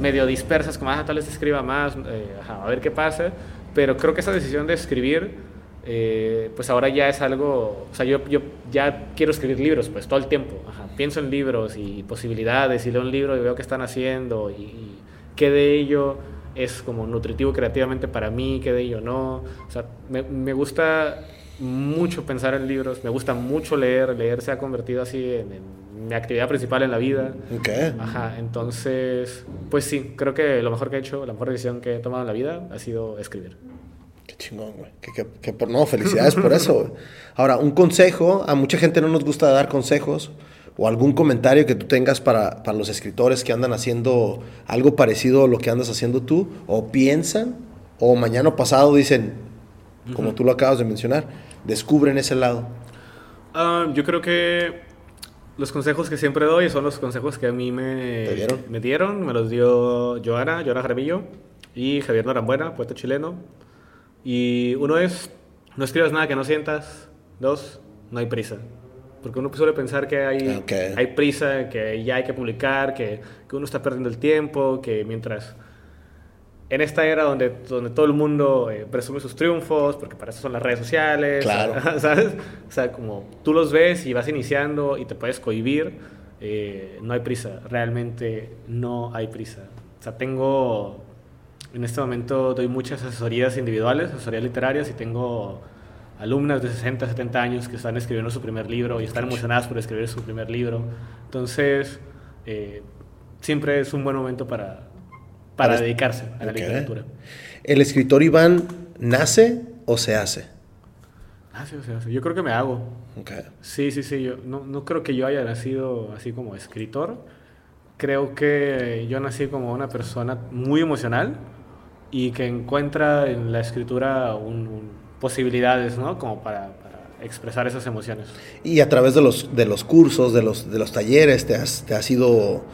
medio dispersas, como, ah, tal vez escriba más, eh, a ver qué pasa, pero creo que esa decisión de escribir, eh, pues ahora ya es algo, o sea, yo, yo ya quiero escribir libros, pues todo el tiempo, pienso en libros y posibilidades, y leo un libro y veo qué están haciendo, y, qué de ello es como nutritivo creativamente para mí, qué de ello no, o sea, me, me gusta mucho pensar en libros, me gusta mucho leer, leer se ha convertido así en mi actividad principal en la vida. Okay. Ajá, entonces, pues sí, creo que lo mejor que he hecho, la mejor decisión que he tomado en la vida ha sido escribir. Qué chingón, güey. Que, por no, felicidades por eso. Ahora, un consejo, a mucha gente no nos gusta dar consejos o algún comentario que tú tengas para, para los escritores que andan haciendo algo parecido a lo que andas haciendo tú, o piensan, o mañana pasado dicen, como tú lo acabas de mencionar, descubren ese lado. Ah, yo creo que los consejos que siempre doy son los consejos que a mí me, dieron? me dieron. Me los dio Joana, Joana Jaramillo y Javier Norambuena, poeta chileno. Y uno es, no escribas nada que no sientas. Dos, no hay prisa. Porque uno suele pensar que hay, hay prisa, que ya hay que publicar, que, que uno está perdiendo el tiempo, que mientras en esta era donde, donde todo el mundo eh, presume sus triunfos, porque para eso son las redes sociales, claro. (laughs) ¿sabes? O sea, como tú los ves y vas iniciando y te puedes cohibir, eh, no hay prisa, realmente no hay prisa. O sea, tengo, en este momento doy muchas asesorías individuales, asesorías literarias, y tengo alumnas de 60, 70 años que están escribiendo su primer libro y están emocionadas por escribir su primer libro. Entonces, eh, siempre es un buen momento para para dedicarse a la literatura. ¿El escritor Iván nace o se hace? Nace o se hace. Yo creo que me hago. Sí, sí, sí. Yo no, no creo que yo haya nacido así como escritor. Creo que yo nací como una persona muy emocional y que encuentra en la escritura posibilidades, ¿no? Como para, expresar esas emociones. Y a través de los, de los cursos, de los, de los talleres, te has, te has ido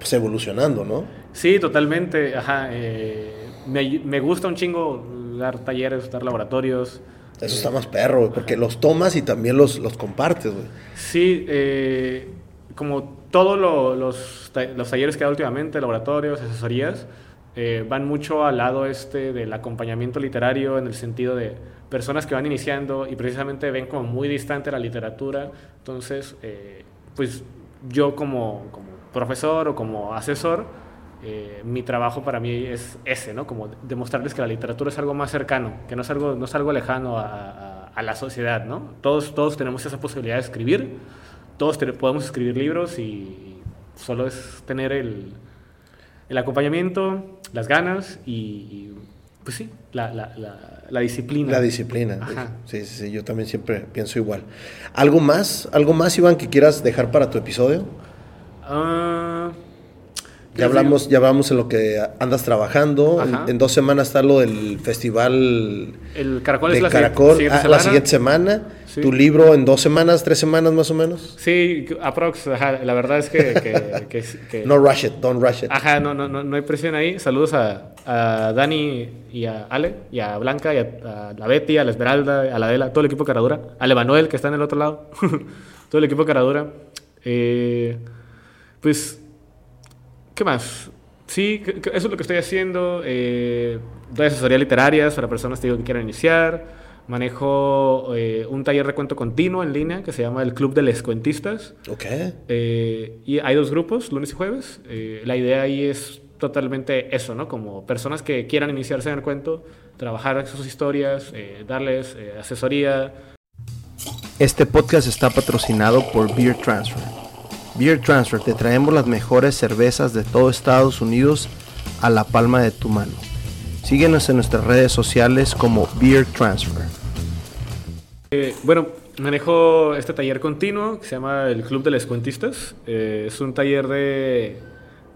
pues, evolucionando, ¿no? Sí, totalmente. Ajá. Eh, me, gusta un chingo dar talleres, dar laboratorios. Eso está más perro, porque los tomas y también los, los compartes, güey. Sí, eh, como todos los, los talleres que he dado últimamente, laboratorios, asesorías, eh, van mucho al lado este del acompañamiento literario en el sentido de personas que van iniciando y precisamente ven como muy distante la literatura. Entonces, pues yo como, como profesor o como asesor, eh, mi trabajo para mí es ese, ¿no? Como demostrarles que la literatura es algo más cercano, que no es algo, no es algo lejano a, a, la sociedad, ¿no? Todos, todos tenemos esa posibilidad de escribir, todos podemos escribir libros y solo es tener el, el acompañamiento, las ganas y, pues sí, la, la, la, disciplina. La disciplina. Sí, sí, sí, yo también siempre pienso igual. ¿Algo más, algo más, Iván, que quieras dejar para tu episodio? Ah... Ya hablamos, ya hablamos en lo que andas trabajando. En, dos semanas está lo del festival. El Caracol es la, siguiente, ah, la siguiente semana. Tu libro en dos semanas, tres semanas más o menos. Sí, aprox. la verdad es que, no rush it, don't rush it. Ajá, no, no, no, hay presión ahí. Saludos a, a, Dani y a Ale, y a Blanca, y a, la Betty, a la Esmeralda, a la Adela, todo el equipo Caradura. A Manuel, que está en el otro lado. (laughs) todo el equipo Caradura. Eh, pues ¿Qué más? Sí, eso es lo que estoy haciendo. Eh, doy asesoría literarias para personas que, que quieran iniciar. Manejo eh, un taller de cuento continuo en línea que se llama el Club de Les Cuentistas. Ok. Eh, y hay dos grupos, lunes y jueves. Eh, la idea ahí es totalmente eso, ¿no? Como personas que quieran iniciarse en el cuento, trabajar sus historias, darles asesoría. Este podcast está patrocinado por Beer Transfer. Beer Transfer, te traemos las mejores cervezas de todo Estados Unidos a la palma de tu mano. Síguenos en nuestras redes sociales como Beer Transfer. Eh, bueno, manejo este taller continuo que se llama el Club de los Cuentistas. Eh, es un taller de,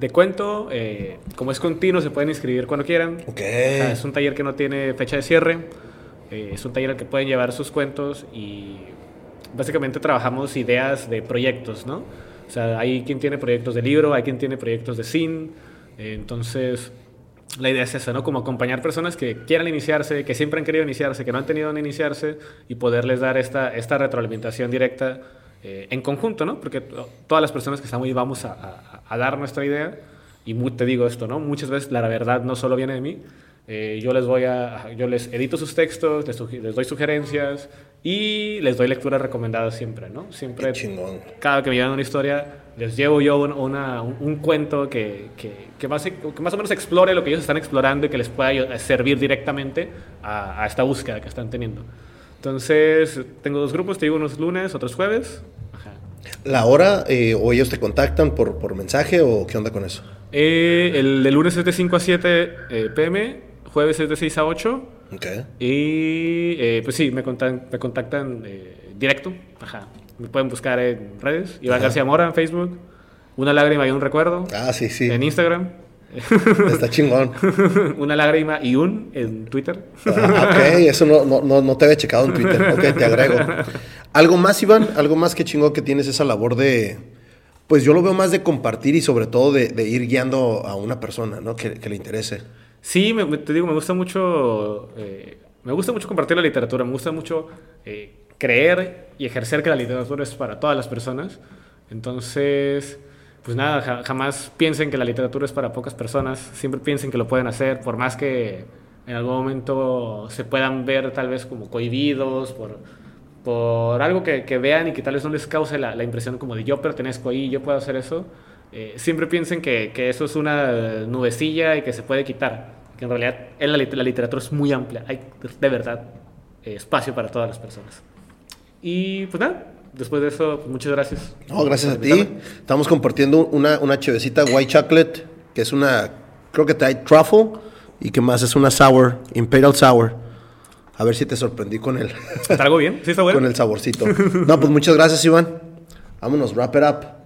de cuento. Eh, como es continuo, se pueden inscribir cuando quieran. Okay. es un taller que no tiene fecha de cierre. es un taller al que pueden llevar sus cuentos y básicamente trabajamos ideas de proyectos, ¿no? O sea, hay quien tiene proyectos de libro, hay quien tiene proyectos de cine. entonces la idea es esa, ¿no? Como acompañar personas que quieran iniciarse, que siempre han querido iniciarse, que no han tenido en iniciarse y poderles dar esta, esta retroalimentación directa eh, en conjunto, ¿no? Porque todas las personas que estamos ahí vamos a, a, dar nuestra idea y te digo esto, ¿no? Muchas veces la verdad no solo viene de mí, eh, yo les voy a, yo les edito sus textos, les, les, doy sugerencias y les doy lecturas recomendadas siempre, ¿no? Siempre, cada que me llevan una historia, les llevo yo una, un, cuento que, que, que, más, que más o menos explore lo que ellos están explorando y que les pueda servir directamente a, a esta búsqueda que están teniendo. Entonces, tengo dos grupos, te digo unos lunes, otros jueves. ¿La hora eh, o ellos te contactan por, por mensaje o qué onda con eso? Eh, el de lunes es de 5 a 7 eh, pm jueves es de 6 a 8. Okay. Y eh, pues sí, me, contactan, me contactan eh, directo. Ajá. Me pueden buscar en redes. Iván García Mora en Facebook. Una lágrima y un recuerdo. Ah, sí, sí. En Instagram. (laughs) Está chingón. (laughs) Una lágrima y un en Twitter. Ah, ok, eso no, no, no, te había checado en Twitter. Ok, te agrego. ¿Algo más, Iván? ¿Algo más que chingón que tienes esa labor de... Pues yo lo veo más de compartir y sobre todo de, de ir guiando a una persona, ¿no? Que, que le interese. Sí, me, te digo, me gusta mucho, eh, me gusta mucho compartir la literatura, me gusta mucho eh, creer y ejercer que la literatura es para todas las personas. Entonces, pues nada, jamás piensen que la literatura es para pocas personas, siempre piensen que lo pueden hacer, por más que en algún momento se puedan ver tal vez como cohibidos por, por algo que, que vean y que tal vez no les cause la, la impresión como de yo pertenezco ahí, yo puedo hacer eso eh, siempre piensen que, que, eso es una nubecilla y que se puede quitar. Que en realidad en la, la literatura es muy amplia. Hay de verdad eh, espacio para todas las personas. Y pues nada, después de eso, pues, muchas gracias. No, gracias a ti. Estamos compartiendo una, una chevecita white chocolate, que es una, creo que trae truffle, y que más es una sour, imperial sour. A ver si te sorprendí con el... ¿Está algo bien? ¿Sí está bueno? (laughs) con el saborcito. No, pues muchas gracias, Iván. Vámonos, wrap it up.